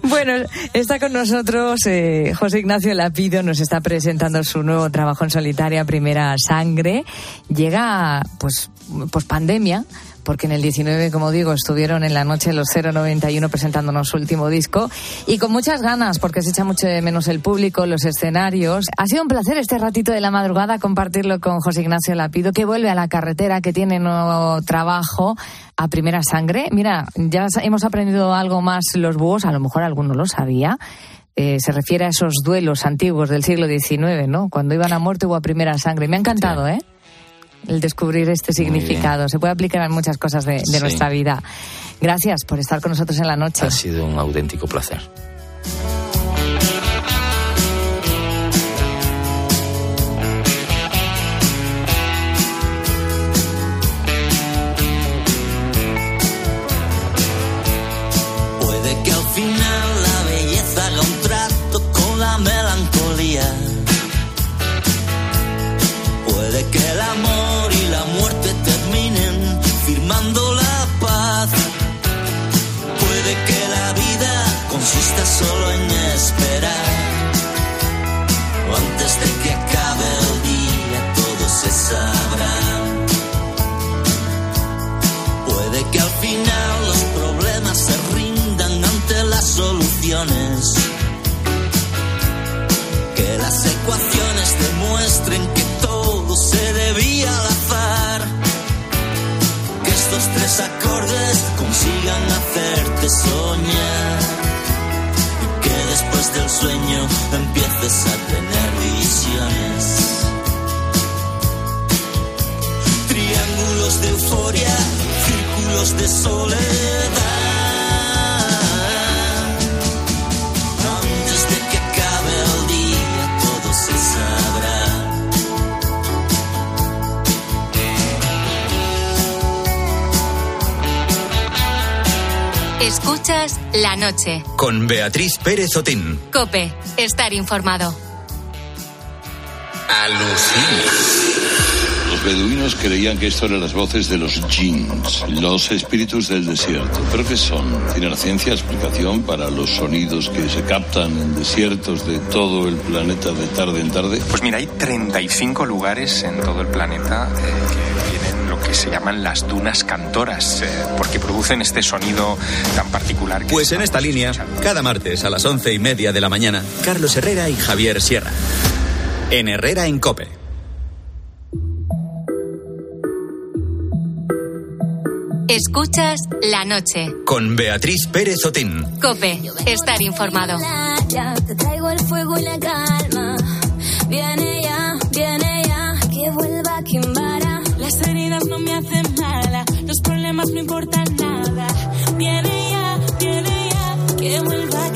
Bueno, está con nosotros eh, José Ignacio Lapido, nos está presentando su nuevo trabajo en solitaria, Primera Sangre. Llega, pues, pues pandemia, porque en el 19, como digo, estuvieron en la noche los 091 presentándonos su último disco y con muchas ganas, porque se echa mucho de menos el público, los escenarios. Ha sido un placer este ratito de la madrugada compartirlo con José Ignacio Lapido, que vuelve a la carretera, que tiene nuevo trabajo a primera sangre. Mira, ya hemos aprendido algo más los búhos, a lo mejor alguno lo sabía. Eh, se refiere a esos duelos antiguos del siglo XIX, ¿no? Cuando iban a muerte o a primera sangre. Me ha encantado, ¿eh? El descubrir este significado. Se puede aplicar en muchas cosas de, de Sí. nuestra vida. Gracias por estar con nosotros en la noche. Ha sido un auténtico placer. Que las ecuaciones demuestren que todo se debía al azar. Que estos tres acordes consigan hacerte soñar. Y que después del sueño empieces a tener visiones. Triángulos de euforia, círculos de soledad. Escuchas la noche. Con Beatriz Pérez Otín. Cope, estar informado. Los beduinos creían que esto eran las voces de los jinns, los espíritus del desierto. ¿Pero qué son? ¿Tiene la ciencia explicación para los sonidos que se captan en desiertos de todo el planeta de tarde en tarde? Pues mira, hay 35 lugares en todo el planeta eh, que se llaman las dunas cantoras, eh, porque producen este sonido tan particular. Que Pues en esta línea, cada martes a las once y media de la mañana, Carlos Herrera y Javier Sierra. En Herrera en Cope. Escuchas la noche. Con Beatriz Pérez Otín. Cope, estar informado. Ya te traigo el fuego y la calma. Viene ya, no me hacen mala, los problemas no importan nada. Viene ya, viene ya, que vuelva.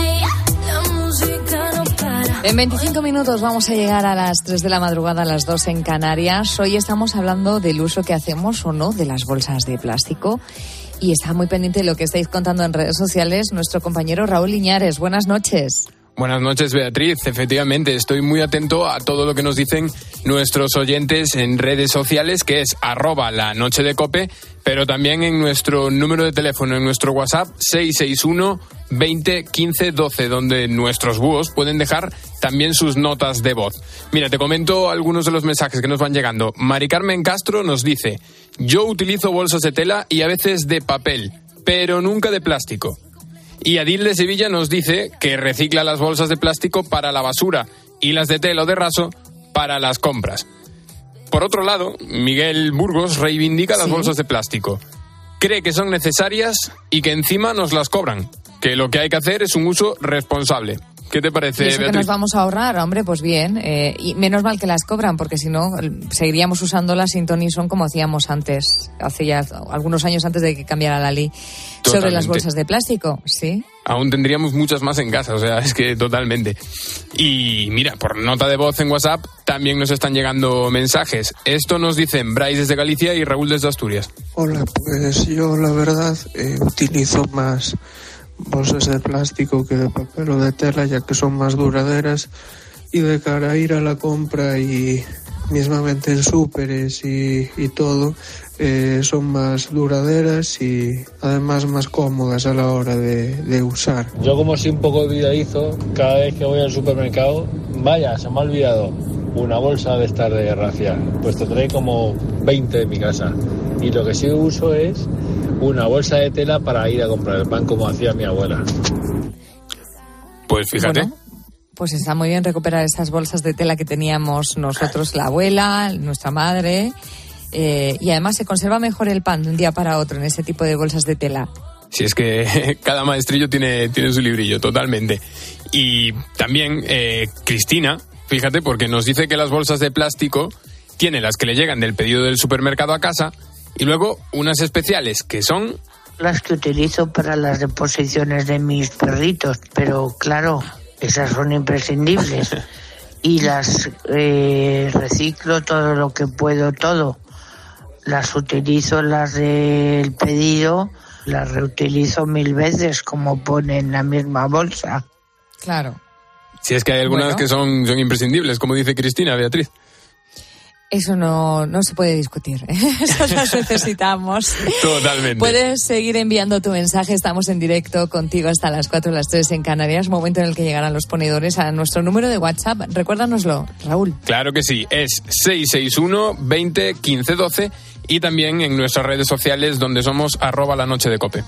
Ay, La música no para. En 25 minutos vamos a llegar a las 3 de la madrugada, a las 2 en Canarias. Hoy estamos hablando del uso que hacemos o no de las bolsas de plástico. Y está muy pendiente de lo que estáis contando en redes sociales nuestro compañero Raúl Liñares. Buenas noches. Buenas noches, Beatriz. Efectivamente, estoy muy atento a todo lo que nos dicen nuestros oyentes en redes sociales, que es arroba la noche de cope, pero también en nuestro número de teléfono, en nuestro WhatsApp 661 20 15 12, donde nuestros búhos pueden dejar también sus notas de voz. Mira, te comento algunos de los mensajes que nos van llegando. Mari Carmen Castro nos dice, yo utilizo bolsas de tela y a veces de papel, pero nunca de plástico. Y Adil de Sevilla nos dice que recicla las bolsas de plástico para la basura y las de tela o de raso para las compras. Por otro lado, Miguel Burgos reivindica las bolsas de plástico. Cree que son necesarias y que encima nos las cobran. Que lo que hay que hacer es un uso responsable. ¿Qué te parece, Y eso que nos vamos a ahorrar, hombre, pues bien. eh, y menos mal que las cobran, porque si no, seguiríamos usándolas sin ton ni son como hacíamos antes, hace ya algunos años antes de que cambiara la ley sobre las Totalmente. bolsas de plástico. Sí. Aún tendríamos muchas más en casa, o sea, [laughs] es que totalmente. Y mira, por nota de voz en WhatsApp también nos están llegando mensajes. Esto nos dicen Bryce desde Galicia y Raúl desde Asturias. Hola, pues yo la verdad eh, utilizo más bolsas de plástico que de papel o de tela ya que son más duraderas y de cara a ir a la compra y mismamente en súperes y, y todo eh, son más duraderas y además más cómodas a la hora de, de usar. Yo como soy un poco olvidadizo, cada vez que voy al supermercado, vaya, se me ha olvidado una bolsa de estar de racia. Pues te trae como 20 de mi casa. Y lo que sí uso es una bolsa de tela para ir a comprar el pan como hacía mi abuela. Pues fíjate. Bueno, pues está muy bien recuperar esas bolsas de tela que teníamos nosotros, la abuela, nuestra madre. Eh, y además se conserva mejor el pan de un día para otro en ese tipo de bolsas de tela. Si es que [laughs] cada maestrillo tiene, tiene su librillo, totalmente. Y también eh, Cristina, fíjate, porque nos dice que las bolsas de plástico tiene las que le llegan del pedido del supermercado a casa y luego unas especiales que son las que utilizo para las deposiciones de mis perritos, pero claro, esas son imprescindibles. [laughs] Y las eh, reciclo todo lo que puedo, todo. Las utilizo las del pedido, las reutilizo mil veces como pone en la misma bolsa. Claro. Si es que hay algunas Bueno. que son, son imprescindibles, como dice Cristina, Beatriz. Eso no, no se puede discutir. [laughs] Esas las [laughs] necesitamos. Totalmente. Puedes seguir enviando tu mensaje. Estamos en directo contigo hasta las 4 o las 3 en Canarias, momento en el que llegarán los ponedores a nuestro número de WhatsApp. Recuérdanoslo, Raúl. Claro que sí, es 661 20 15 12 y también en nuestras redes sociales donde somos arroba la noche de cope.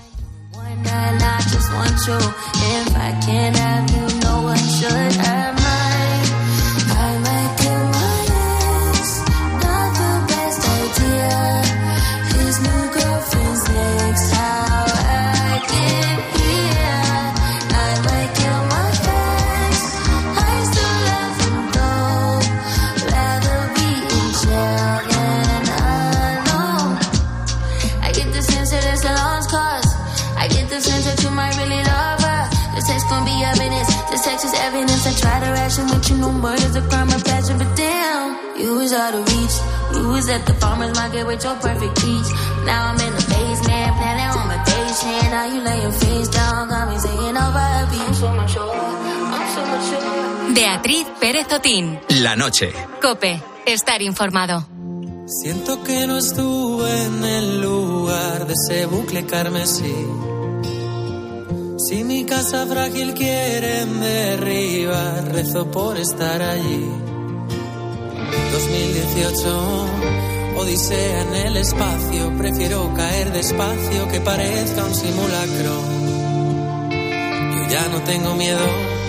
Was out of reach. You was at the farmer's market with your perfect peach. Now I'm in the basement, planning on vacation. Now you lay your face down, got me singing over a beat. I'm so mature, I'm so mature. Beatriz Pérez Otín. La noche. Cope, estar informado. Siento que no estuve en el lugar de ese bucle carmesí. Si mi casa frágil quieren derribar, rezo por estar allí. 2018, Odisea en el espacio, prefiero caer despacio que parezca un simulacro. Yo ya no tengo miedo,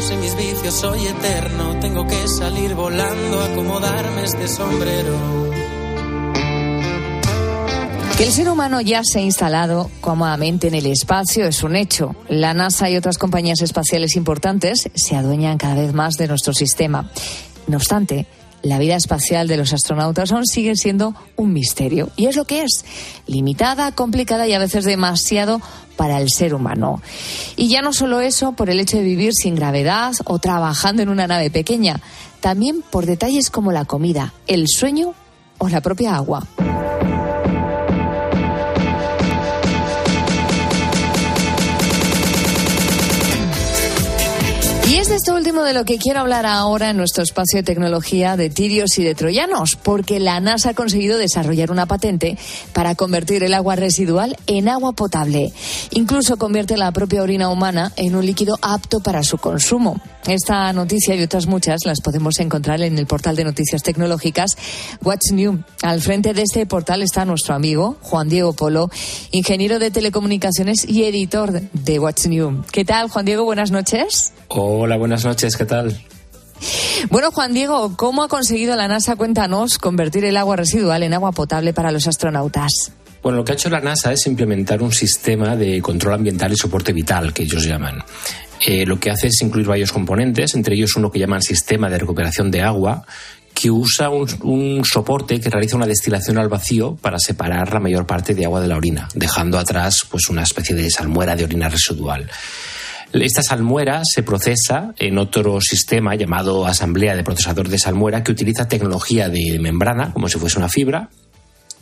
si mis vicios soy eterno, tengo que salir volando, acomodarme este sombrero. Que el ser humano ya se ha instalado cómodamente en el espacio es un hecho. La NASA y otras compañías espaciales importantes se adueñan cada vez más de nuestro sistema. No obstante, la vida espacial de los astronautas aún sigue siendo un misterio. Y es lo que es, limitada, complicada y a veces demasiado para el ser humano. Y ya no solo eso, por el hecho de vivir sin gravedad o trabajando en una nave pequeña, también por detalles como la comida, el sueño o la propia agua. Y es de esto último de lo que quiero hablar ahora en nuestro espacio de tecnología de tirios y de troyanos, porque la NASA ha conseguido desarrollar una patente para convertir el agua residual en agua potable. Incluso convierte la propia orina humana en un líquido apto para su consumo. Esta noticia y otras muchas las podemos encontrar en el portal de noticias tecnológicas What's New. Al frente de este portal está nuestro amigo Juan Diego Polo, ingeniero de telecomunicaciones y editor de What's New. ¿Qué tal, Juan Diego? Buenas noches. Hola, buenas noches, ¿qué tal? Bueno, Juan Diego, ¿cómo ha conseguido la NASA, cuéntanos, convertir el agua residual en agua potable para los astronautas? Bueno, lo que ha hecho la NASA es implementar un sistema de control ambiental y soporte vital, que ellos llaman. Eh, lo que hace es incluir varios componentes, entre ellos uno que llaman sistema de recuperación de agua, que usa un, un soporte que realiza una destilación al vacío para separar la mayor parte de agua de la orina, dejando atrás pues una especie de salmuera de orina residual. Esta salmuera se procesa en otro sistema llamado asamblea de procesador de salmuera que utiliza tecnología de membrana, como si fuese una fibra,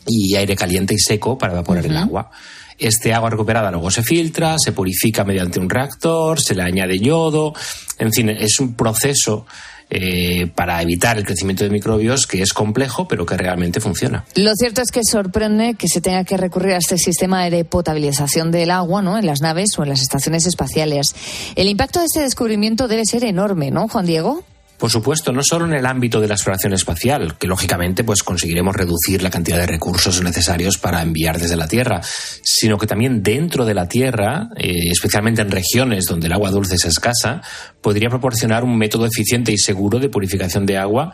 y aire caliente y seco para evaporar el agua. Este agua recuperada luego se filtra, se purifica mediante un reactor, se le añade yodo, en fin, es un proceso eh, para evitar el crecimiento de microbios que es complejo, pero que realmente funciona. Lo cierto es que sorprende que se tenga que recurrir a este sistema de potabilización del agua ¿no? en las naves o en las estaciones espaciales. El impacto de este descubrimiento debe ser enorme, ¿no, Juan Diego? Por supuesto, no solo en el ámbito de la exploración espacial, que lógicamente pues conseguiremos reducir la cantidad de recursos necesarios para enviar desde la Tierra, sino que también dentro de la Tierra, eh, especialmente en regiones donde el agua dulce es escasa, podría proporcionar un método eficiente y seguro de purificación de agua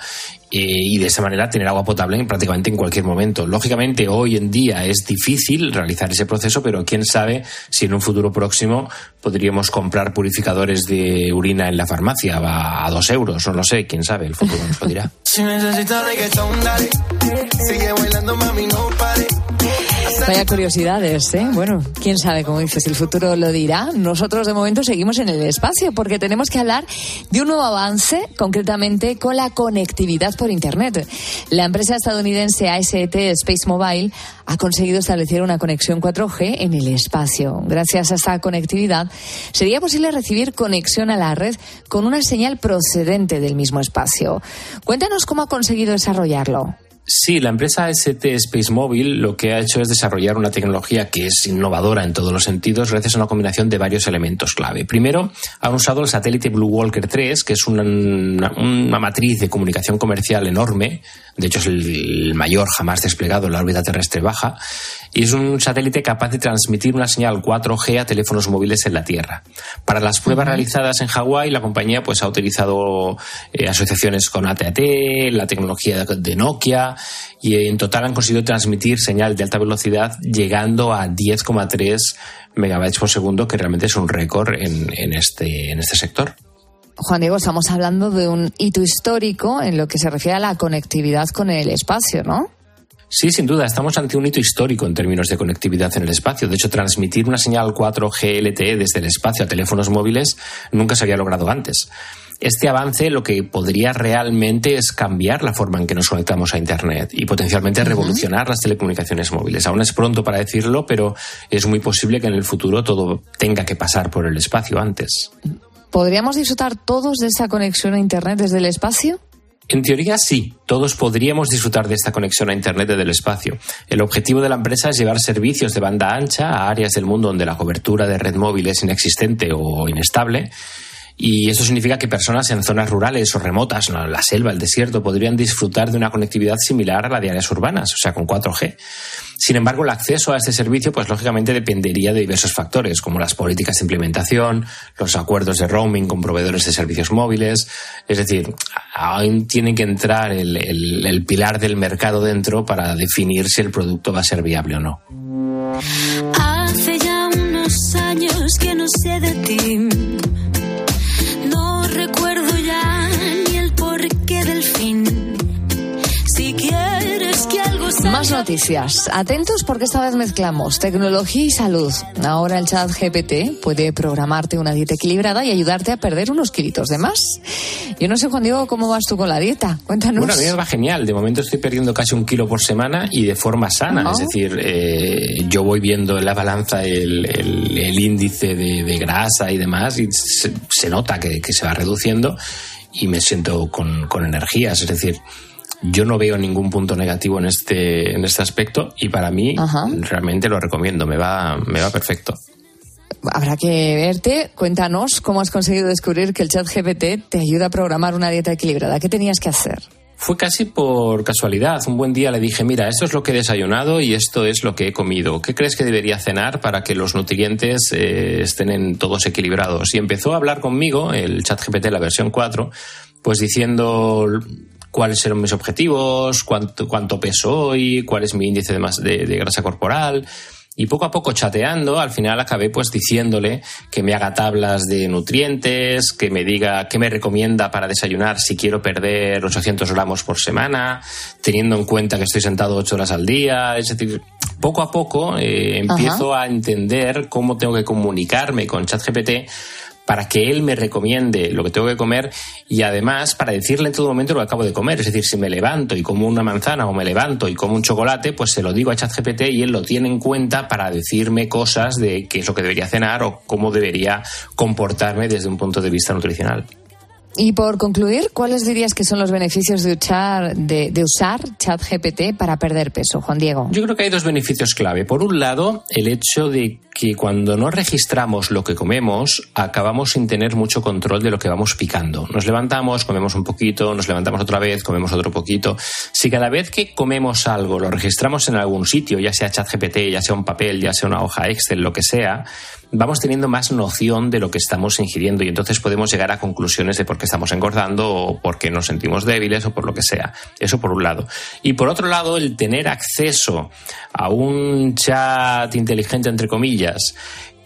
y de esa manera tener agua potable en prácticamente en cualquier momento. Lógicamente, hoy en día es difícil realizar ese proceso, pero quién sabe si en un futuro próximo podríamos comprar purificadores de orina en la farmacia a, a dos euros, no lo sé, quién sabe, el futuro nos lo dirá. [laughs] Si necesitas reggaetón, dale. Sigue bailando, mami, no pare. Vaya curiosidades, ¿eh? Bueno, quién sabe, como dices, el futuro lo dirá. Nosotros de momento seguimos en el espacio porque tenemos que hablar de un nuevo avance, concretamente con la conectividad por Internet. La empresa estadounidense AST Space Mobile ha conseguido establecer una conexión 4G en el espacio. Gracias a esta conectividad sería posible recibir conexión a la red con una señal procedente del mismo espacio. Cuéntanos cómo ha conseguido desarrollarlo. Sí, la empresa ST Space Mobile lo que ha hecho es desarrollar una tecnología que es innovadora en todos los sentidos gracias a una combinación de varios elementos clave. Primero, han usado el satélite Blue Walker 3, que es una, matriz de comunicación comercial enorme, de hecho es el mayor jamás desplegado en la órbita terrestre baja, y es un satélite capaz de transmitir una señal 4G a teléfonos móviles en la Tierra. Para las pruebas realizadas en Hawái, la compañía pues ha utilizado eh, asociaciones con AT&T, la tecnología de Nokia y en total han conseguido transmitir señal de alta velocidad llegando a 10,3 megabytes por segundo, que realmente es un récord en, en este, en este sector. Juan Diego, estamos hablando de un hito histórico en lo que se refiere a la conectividad con el espacio, ¿no? Sí, sin duda, estamos ante un hito histórico en términos de conectividad en el espacio. De hecho, transmitir una señal 4G LTE desde el espacio a teléfonos móviles nunca se había logrado antes. Este avance lo que podría realmente es cambiar la forma en que nos conectamos a Internet y potencialmente revolucionar las telecomunicaciones móviles. Aún es pronto para decirlo, pero es muy posible que en el futuro todo tenga que pasar por el espacio antes. ¿Podríamos disfrutar todos de esta conexión a Internet desde el espacio? En teoría sí, todos podríamos disfrutar de esta conexión a Internet desde el espacio. El objetivo de la empresa es llevar servicios de banda ancha a áreas del mundo donde la cobertura de red móvil es inexistente o inestable Y esto significa que personas en zonas rurales o remotas, la selva, el desierto, podrían disfrutar de una conectividad similar a la de áreas urbanas, o sea, con 4G. Sin embargo, el acceso a este servicio, pues lógicamente dependería de diversos factores, como las políticas de implementación, los acuerdos de roaming con proveedores de servicios móviles. Es decir, aún tiene que entrar el, el- el pilar del mercado dentro para definir si el producto va a ser viable o no. Hace ya unos años que no sé de ti. Más noticias. Atentos porque esta vez mezclamos tecnología y salud. Ahora el chat GPT puede programarte una dieta equilibrada y ayudarte a perder unos kilitos de más. Yo no sé, Juan Diego, cómo vas tú con la dieta. Cuéntanos. Bueno, a mí me va genial. De momento estoy perdiendo casi un kilo por semana y de forma sana. Ah. Es decir, eh, yo voy viendo en la balanza el, el- el índice de, de grasa y demás y se, se nota que, que se va reduciendo y me siento con, con energías. Es decir, yo no veo ningún punto negativo en este, en este aspecto y para mí realmente lo recomiendo. Me va, me va perfecto. Habrá que verte. Cuéntanos cómo has conseguido descubrir que el chat GPT te ayuda a programar una dieta equilibrada. ¿Qué tenías que hacer? Fue casi por casualidad. Un buen día le dije, mira, esto es lo que he desayunado y esto es lo que he comido. ¿Qué crees que debería cenar para que los nutrientes eh, estén en todos equilibrados? Y empezó a hablar conmigo, el chat GPT, la versión 4, pues diciendo cuáles eran mis objetivos, cuánto, cuánto peso hoy, cuál es mi índice de, de- de grasa corporal. Y poco a poco chateando, al final acabé pues diciéndole que me haga tablas de nutrientes, que me diga qué me recomienda para desayunar si quiero perder 800 gramos por semana, teniendo en cuenta que estoy sentado 8 horas al día. Es decir, poco a poco eh, empiezo a entender cómo tengo que comunicarme con ChatGPT para que él me recomiende lo que tengo que comer y además para decirle en todo momento lo que acabo de comer. Es decir, si me levanto y como una manzana o me levanto y como un chocolate, pues se lo digo a ChatGPT y él lo tiene en cuenta para decirme cosas de qué es lo que debería cenar o cómo debería comportarme desde un punto de vista nutricional. Y por concluir, ¿cuáles dirías que son los beneficios de usar, de, de ChatGPT para perder peso, Juan Diego? Yo creo que hay dos beneficios clave. Por un lado, el hecho de que cuando no registramos lo que comemos, acabamos sin tener mucho control de lo que vamos picando. Nos levantamos, comemos un poquito, nos levantamos otra vez, comemos otro poquito. Si cada vez que comemos algo lo registramos en algún sitio, ya sea ChatGPT, ya sea un papel, ya sea una hoja Excel, lo que sea, vamos teniendo más noción de lo que estamos ingiriendo y entonces podemos llegar a conclusiones de por qué estamos engordando o por qué nos sentimos débiles o por lo que sea. Eso por un lado. Y por otro lado, el tener acceso a un chat inteligente, entre comillas,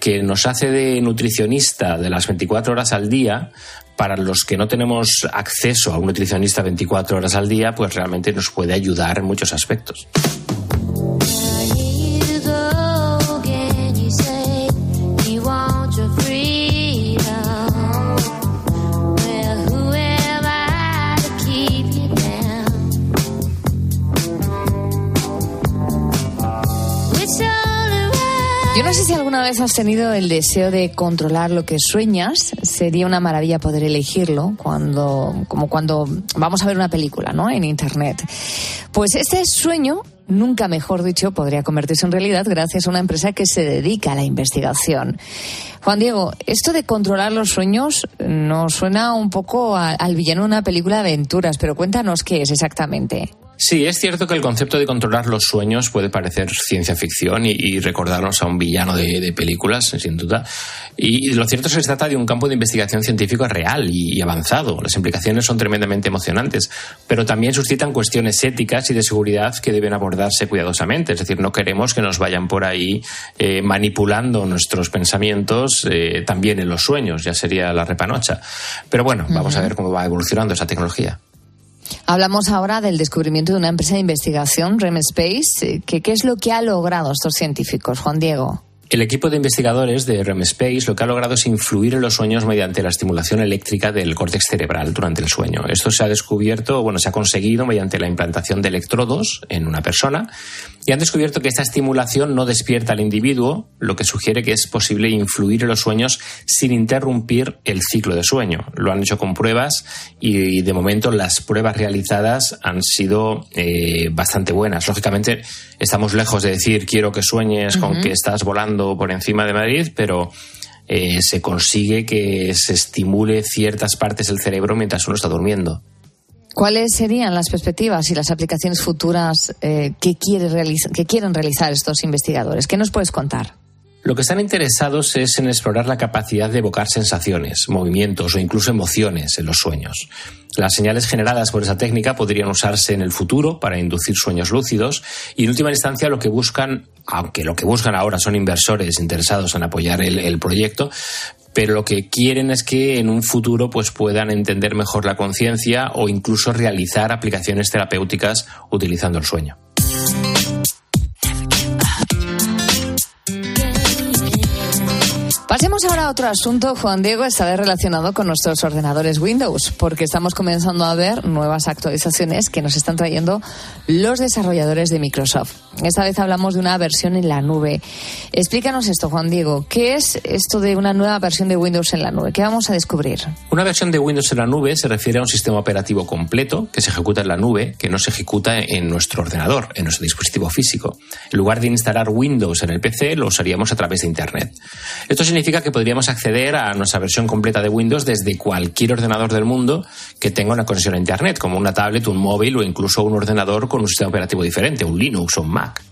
que nos hace de nutricionista de las 24 horas al día, para los que no tenemos acceso a un nutricionista 24 horas al día, pues realmente nos puede ayudar en muchos aspectos. Alguna vez has tenido el deseo de controlar lo que sueñas. Sería una maravilla poder elegirlo cuando, como cuando vamos a ver una película, ¿no? En internet. Pues este sueño, nunca mejor dicho, podría convertirse en realidad gracias a una empresa que se dedica a la investigación. Juan Diego, esto de controlar los sueños nos suena un poco al villano de una película de aventuras, pero cuéntanos qué es exactamente. Sí, es cierto que el concepto de controlar los sueños puede parecer ciencia ficción y, recordarnos a un villano de, películas, sin duda. Y, lo cierto es que se trata de un campo de investigación científico real y, y avanzado. Las implicaciones son tremendamente emocionantes, pero también suscitan cuestiones éticas y de seguridad que deben abordarse cuidadosamente. Es decir, no queremos que nos vayan por ahí eh, manipulando nuestros pensamientos eh, también en los sueños, ya sería la repanocha. Pero bueno, vamos a ver cómo va evolucionando esa tecnología. Hablamos ahora del descubrimiento de una empresa de investigación, REM Space. eh, que- ¿Qué es lo que han logrado estos científicos, Juan Diego? El equipo de investigadores de REM Space lo que ha logrado es influir en los sueños mediante la estimulación eléctrica del córtex cerebral durante el sueño. Esto se ha descubierto, bueno, se ha conseguido mediante la implantación de electrodos en una persona y han descubierto que esta estimulación no despierta al individuo, lo que sugiere que es posible influir en los sueños sin interrumpir el ciclo de sueño. Lo han hecho con pruebas y de momento las pruebas realizadas han sido eh, bastante buenas. Lógicamente estamos lejos de decir quiero que sueñes con que estás volando por encima de Madrid, pero eh, se consigue que se estimule ciertas partes del cerebro mientras uno está durmiendo. ¿Cuáles serían las perspectivas y las aplicaciones futuras eh, que, quieren realizar estos investigadores? ¿Qué nos puedes contar? Lo que están interesados es en explorar la capacidad de evocar sensaciones, movimientos o incluso emociones en los sueños. Las señales generadas por esa técnica podrían usarse en el futuro para inducir sueños lúcidos y en última instancia lo que buscan, aunque lo que buscan ahora son inversores interesados en apoyar el, proyecto, pero lo que quieren es que en un futuro pues puedan entender mejor la conciencia o incluso realizar aplicaciones terapéuticas utilizando el sueño. Pasemos ahora a otro asunto, Juan Diego, esta vez relacionado con nuestros ordenadores Windows, porque estamos comenzando a ver nuevas actualizaciones que nos están trayendo los desarrolladores de Microsoft. Esta vez hablamos de una versión en la nube. Explícanos esto, Juan Diego. ¿Qué es esto de una nueva versión de Windows en la nube? ¿Qué vamos a descubrir? Una versión de Windows en la nube se refiere a un sistema operativo completo que se ejecuta en la nube, que no se ejecuta en nuestro ordenador, en nuestro dispositivo físico. En lugar de instalar Windows en el PC, lo usaríamos a través de Internet. Esto significa que podríamos acceder a nuestra versión completa de Windows desde cualquier ordenador del mundo que tenga una conexión a Internet, como una tablet, un móvil o incluso un ordenador con un sistema operativo diferente, un Linux o un Mac.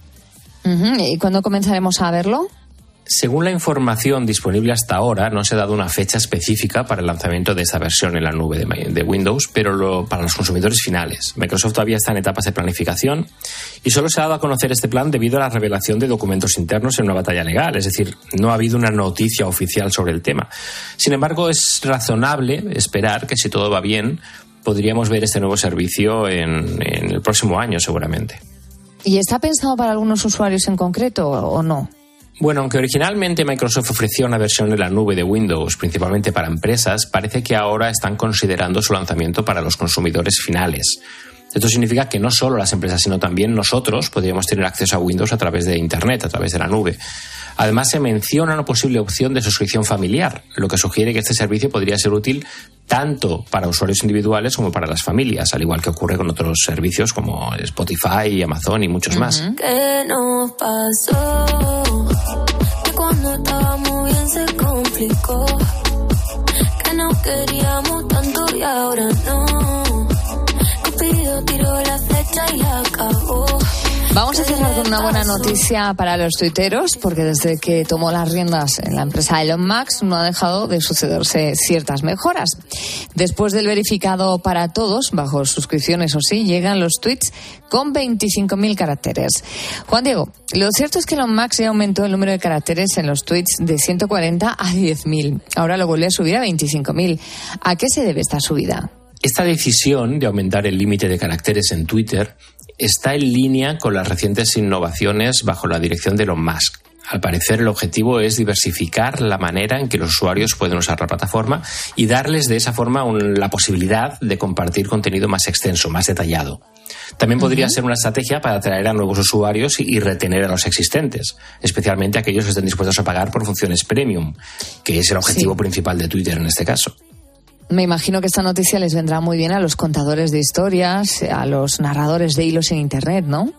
¿Y cuándo comenzaremos a verlo? Según la información disponible hasta ahora, no se ha dado una fecha específica para el lanzamiento de esta versión en la nube de, Windows, pero lo- para los consumidores finales. Microsoft todavía está en etapas de planificación y solo se ha dado a conocer este plan debido a la revelación de documentos internos en una batalla legal, es decir, no ha habido una noticia oficial sobre el tema. Sin embargo, es razonable esperar que si todo va bien, podríamos ver este nuevo servicio en, en el próximo año seguramente. ¿Y está pensado para algunos usuarios en concreto o no? Bueno, aunque originalmente Microsoft ofrecía una versión de la nube de Windows principalmente para empresas, parece que ahora están considerando su lanzamiento para los consumidores finales. Esto significa que no solo las empresas, sino también nosotros podríamos tener acceso a Windows a través de Internet, a través de la nube. Además, se menciona una posible opción de suscripción familiar, lo que sugiere que este servicio podría ser útil tanto para usuarios individuales como para las familias, al igual que ocurre con otros servicios como Spotify, Amazon y muchos más. ¿Qué nos pasó? Que cuando estábamos bien se complicó. Que no queríamos tanto y ahora no. Tiró la y acabó. Vamos a cerrar con una buena noticia para los tuiteros, porque desde que tomó las riendas en la empresa Elon Musk no ha dejado de sucederse ciertas mejoras. Después del verificado para todos, bajo suscripción, eso sí, llegan los tweets con 25.000 caracteres. Juan Diego, lo cierto es que Elon Musk ya aumentó el número de caracteres en los tweets de 140 a 10.000. Ahora lo vuelve a subir a 25.000. ¿A qué se debe esta subida? Esta decisión de aumentar el límite de caracteres en Twitter está en línea con las recientes innovaciones bajo la dirección de Elon Musk. Al parecer, el objetivo es diversificar la manera en que los usuarios pueden usar la plataforma y darles de esa forma un- la posibilidad de compartir contenido más extenso, más detallado. También podría ser una estrategia para atraer a nuevos usuarios y, y retener a los existentes, especialmente aquellos que estén dispuestos a pagar por funciones premium, que es el objetivo principal de Twitter en este caso. Me imagino que esta noticia les vendrá muy bien a los contadores de historias, a los narradores de hilos en Internet, ¿no?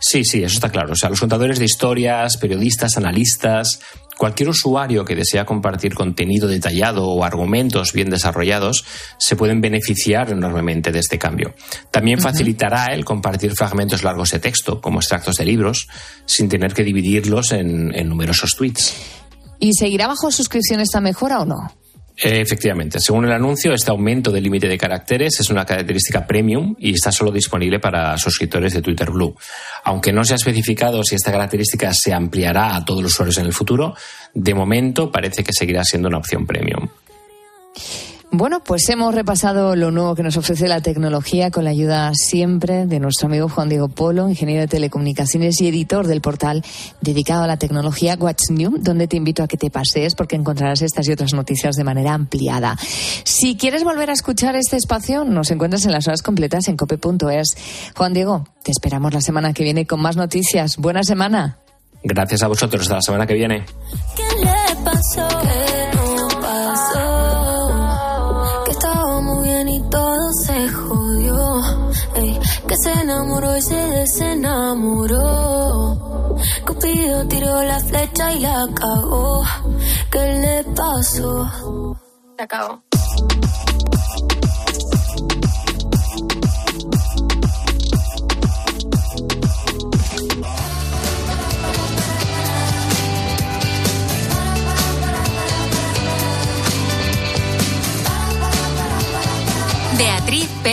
Sí, sí, eso está claro. O sea, los contadores de historias, periodistas, analistas, cualquier usuario que desea compartir contenido detallado o argumentos bien desarrollados se pueden beneficiar enormemente de este cambio. También facilitará el compartir fragmentos largos de texto, como extractos de libros, sin tener que dividirlos en, en numerosos tweets. ¿Y seguirá bajo suscripción esta mejora o no? Eh, Efectivamente, según el anuncio, este aumento del límite de caracteres es una característica premium y está solo disponible para suscriptores de Twitter Blue. Aunque no se ha especificado si esta característica se ampliará a todos los usuarios en el futuro, de momento parece que seguirá siendo una opción premium. Bueno, pues hemos repasado lo nuevo que nos ofrece la tecnología con la ayuda siempre de nuestro amigo Juan Diego Polo, ingeniero de telecomunicaciones y editor del portal dedicado a la tecnología What's New, donde te invito a que te pasees porque encontrarás estas y otras noticias de manera ampliada. Si quieres volver a escuchar este espacio, nos encuentras en las horas completas en cope.es. Juan Diego, te esperamos la semana que viene con más noticias. Buena semana. Gracias a vosotros. Hasta la semana que viene. ¿Qué le pasó? Que se enamoró y se desenamoró. Cupido tiró la flecha y la cagó. ¿Qué le pasó? Se acabó.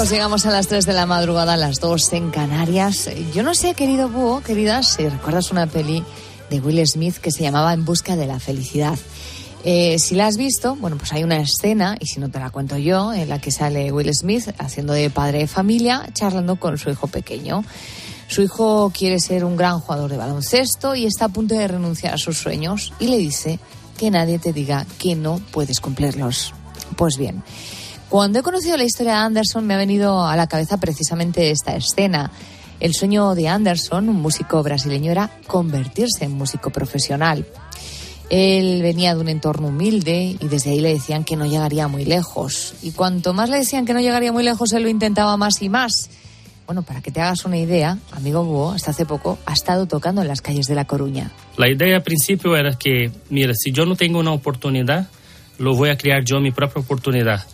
Minutos llegamos a las 3 de la madrugada, a las 2 en Canarias. Yo no sé, querido Búho, querida, si recuerdas una peli de Will Smith que se llamaba En busca de la felicidad. Eh, si la has visto, bueno, pues hay una escena, y si no te la cuento yo, en la que sale Will Smith haciendo de padre de familia, charlando con su hijo pequeño. Su hijo quiere ser un gran jugador de baloncesto y está a punto de renunciar a sus sueños y le dice que nadie te diga que no puedes cumplirlos. Pues bien, cuando he conocido la historia de Anderson me ha venido a la cabeza precisamente esta escena. El sueño de Anderson, un músico brasileño, era convertirse en músico profesional. Él venía de un entorno humilde y desde ahí le decían que no llegaría muy lejos. Y cuanto más le decían que no llegaría muy lejos, él lo intentaba más y más. Bueno, para que te hagas una idea, amigo Búho, hasta hace poco ha estado tocando en las calles de La Coruña. La idea al principio era que, mira, si yo no tengo una oportunidad, lo voy a crear yo mi propia oportunidad.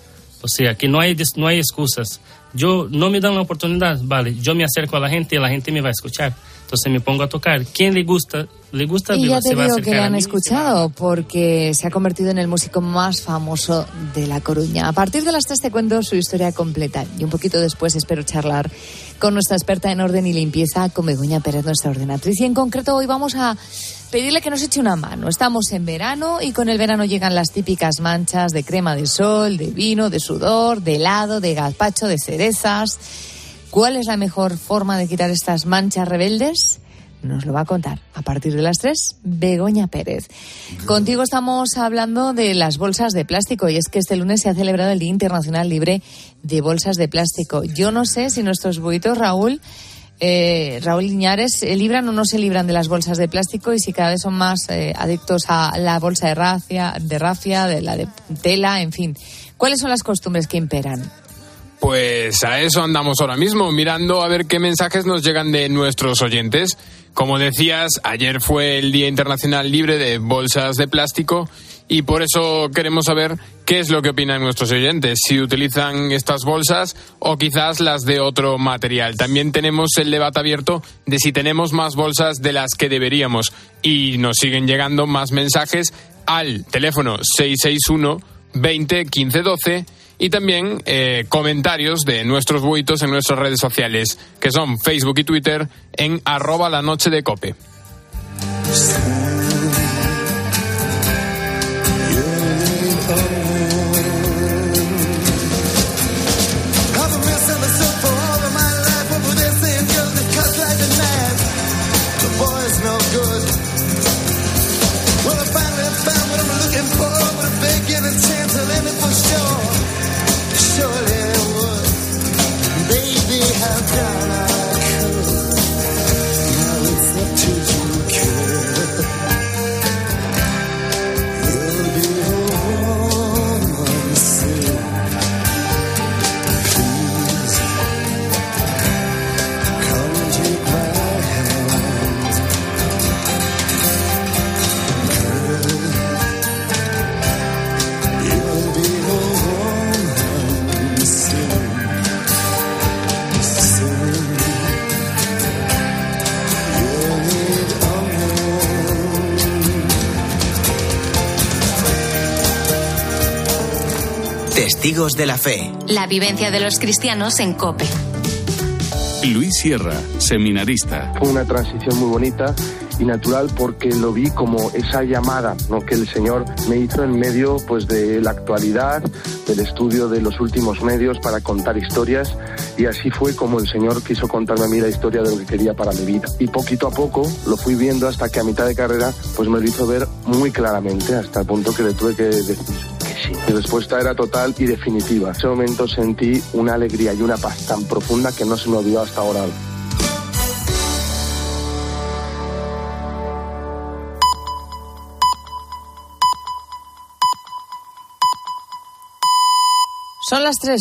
O sea, que no hay, no hay excusas. Yo no me dan la oportunidad, vale, yo me acerco a la gente y la gente me va a escuchar. Entonces me pongo a tocar. ¿Quién le gusta? Le gusta, Y ya se te va a digo que le han mí. escuchado porque se ha convertido en el músico más famoso de La Coruña. A partir de las tres te cuento su historia completa y un poquito después espero charlar con nuestra experta en orden y limpieza, con Begoña Pérez, nuestra ordenatriz. Y en concreto hoy vamos a pedirle que nos eche una mano. Estamos en verano y con el verano llegan las típicas manchas de crema de sol, de vino, de sudor, de helado, de gazpacho, de cerezas. ¿Cuál es la mejor forma de quitar estas manchas rebeldes? Nos lo va a contar a partir de las 3 Begoña Pérez. Contigo estamos hablando de las bolsas de plástico y es que este lunes se ha celebrado el Día Internacional Libre de Bolsas de Plástico. Yo no sé si nuestros buitos, Raúl, eh, Raúl Liñares, ¿se libran o no se libran de las bolsas de plástico y si cada vez son más eh, adictos a la bolsa de rafia, de rafia, de la de tela, en fin. ¿Cuáles son las costumbres que imperan? Pues a eso andamos ahora mismo, mirando a ver qué mensajes nos llegan de nuestros oyentes. Como decías, ayer fue el Día Internacional Libre de Bolsas de Plástico y por eso queremos saber qué es lo que opinan nuestros oyentes, si utilizan estas bolsas o quizás las de otro material. También tenemos el debate abierto de si tenemos más bolsas de las que deberíamos y nos siguen llegando más mensajes al teléfono 661 20 15 12 y también eh, comentarios de nuestros buitos en nuestras redes sociales, que son Facebook y Twitter, en arroba la noche de cope. Testigos de la Fe. La vivencia de los cristianos en COPE. Luis Sierra, seminarista. Fue una transición muy bonita y natural porque lo vi como esa llamada ¿no? que el Señor me hizo en medio pues de la actualidad, del estudio de los últimos medios para contar historias y así fue como el Señor quiso contarme a mí la historia de lo que quería para mi vida. Y poquito a poco lo fui viendo hasta que a mitad de carrera pues me lo hizo ver muy claramente hasta el punto que le tuve que decir. Mi respuesta era total y definitiva. En ese momento sentí una alegría y una paz tan profunda que no se me olvidó hasta ahora. Son las tres.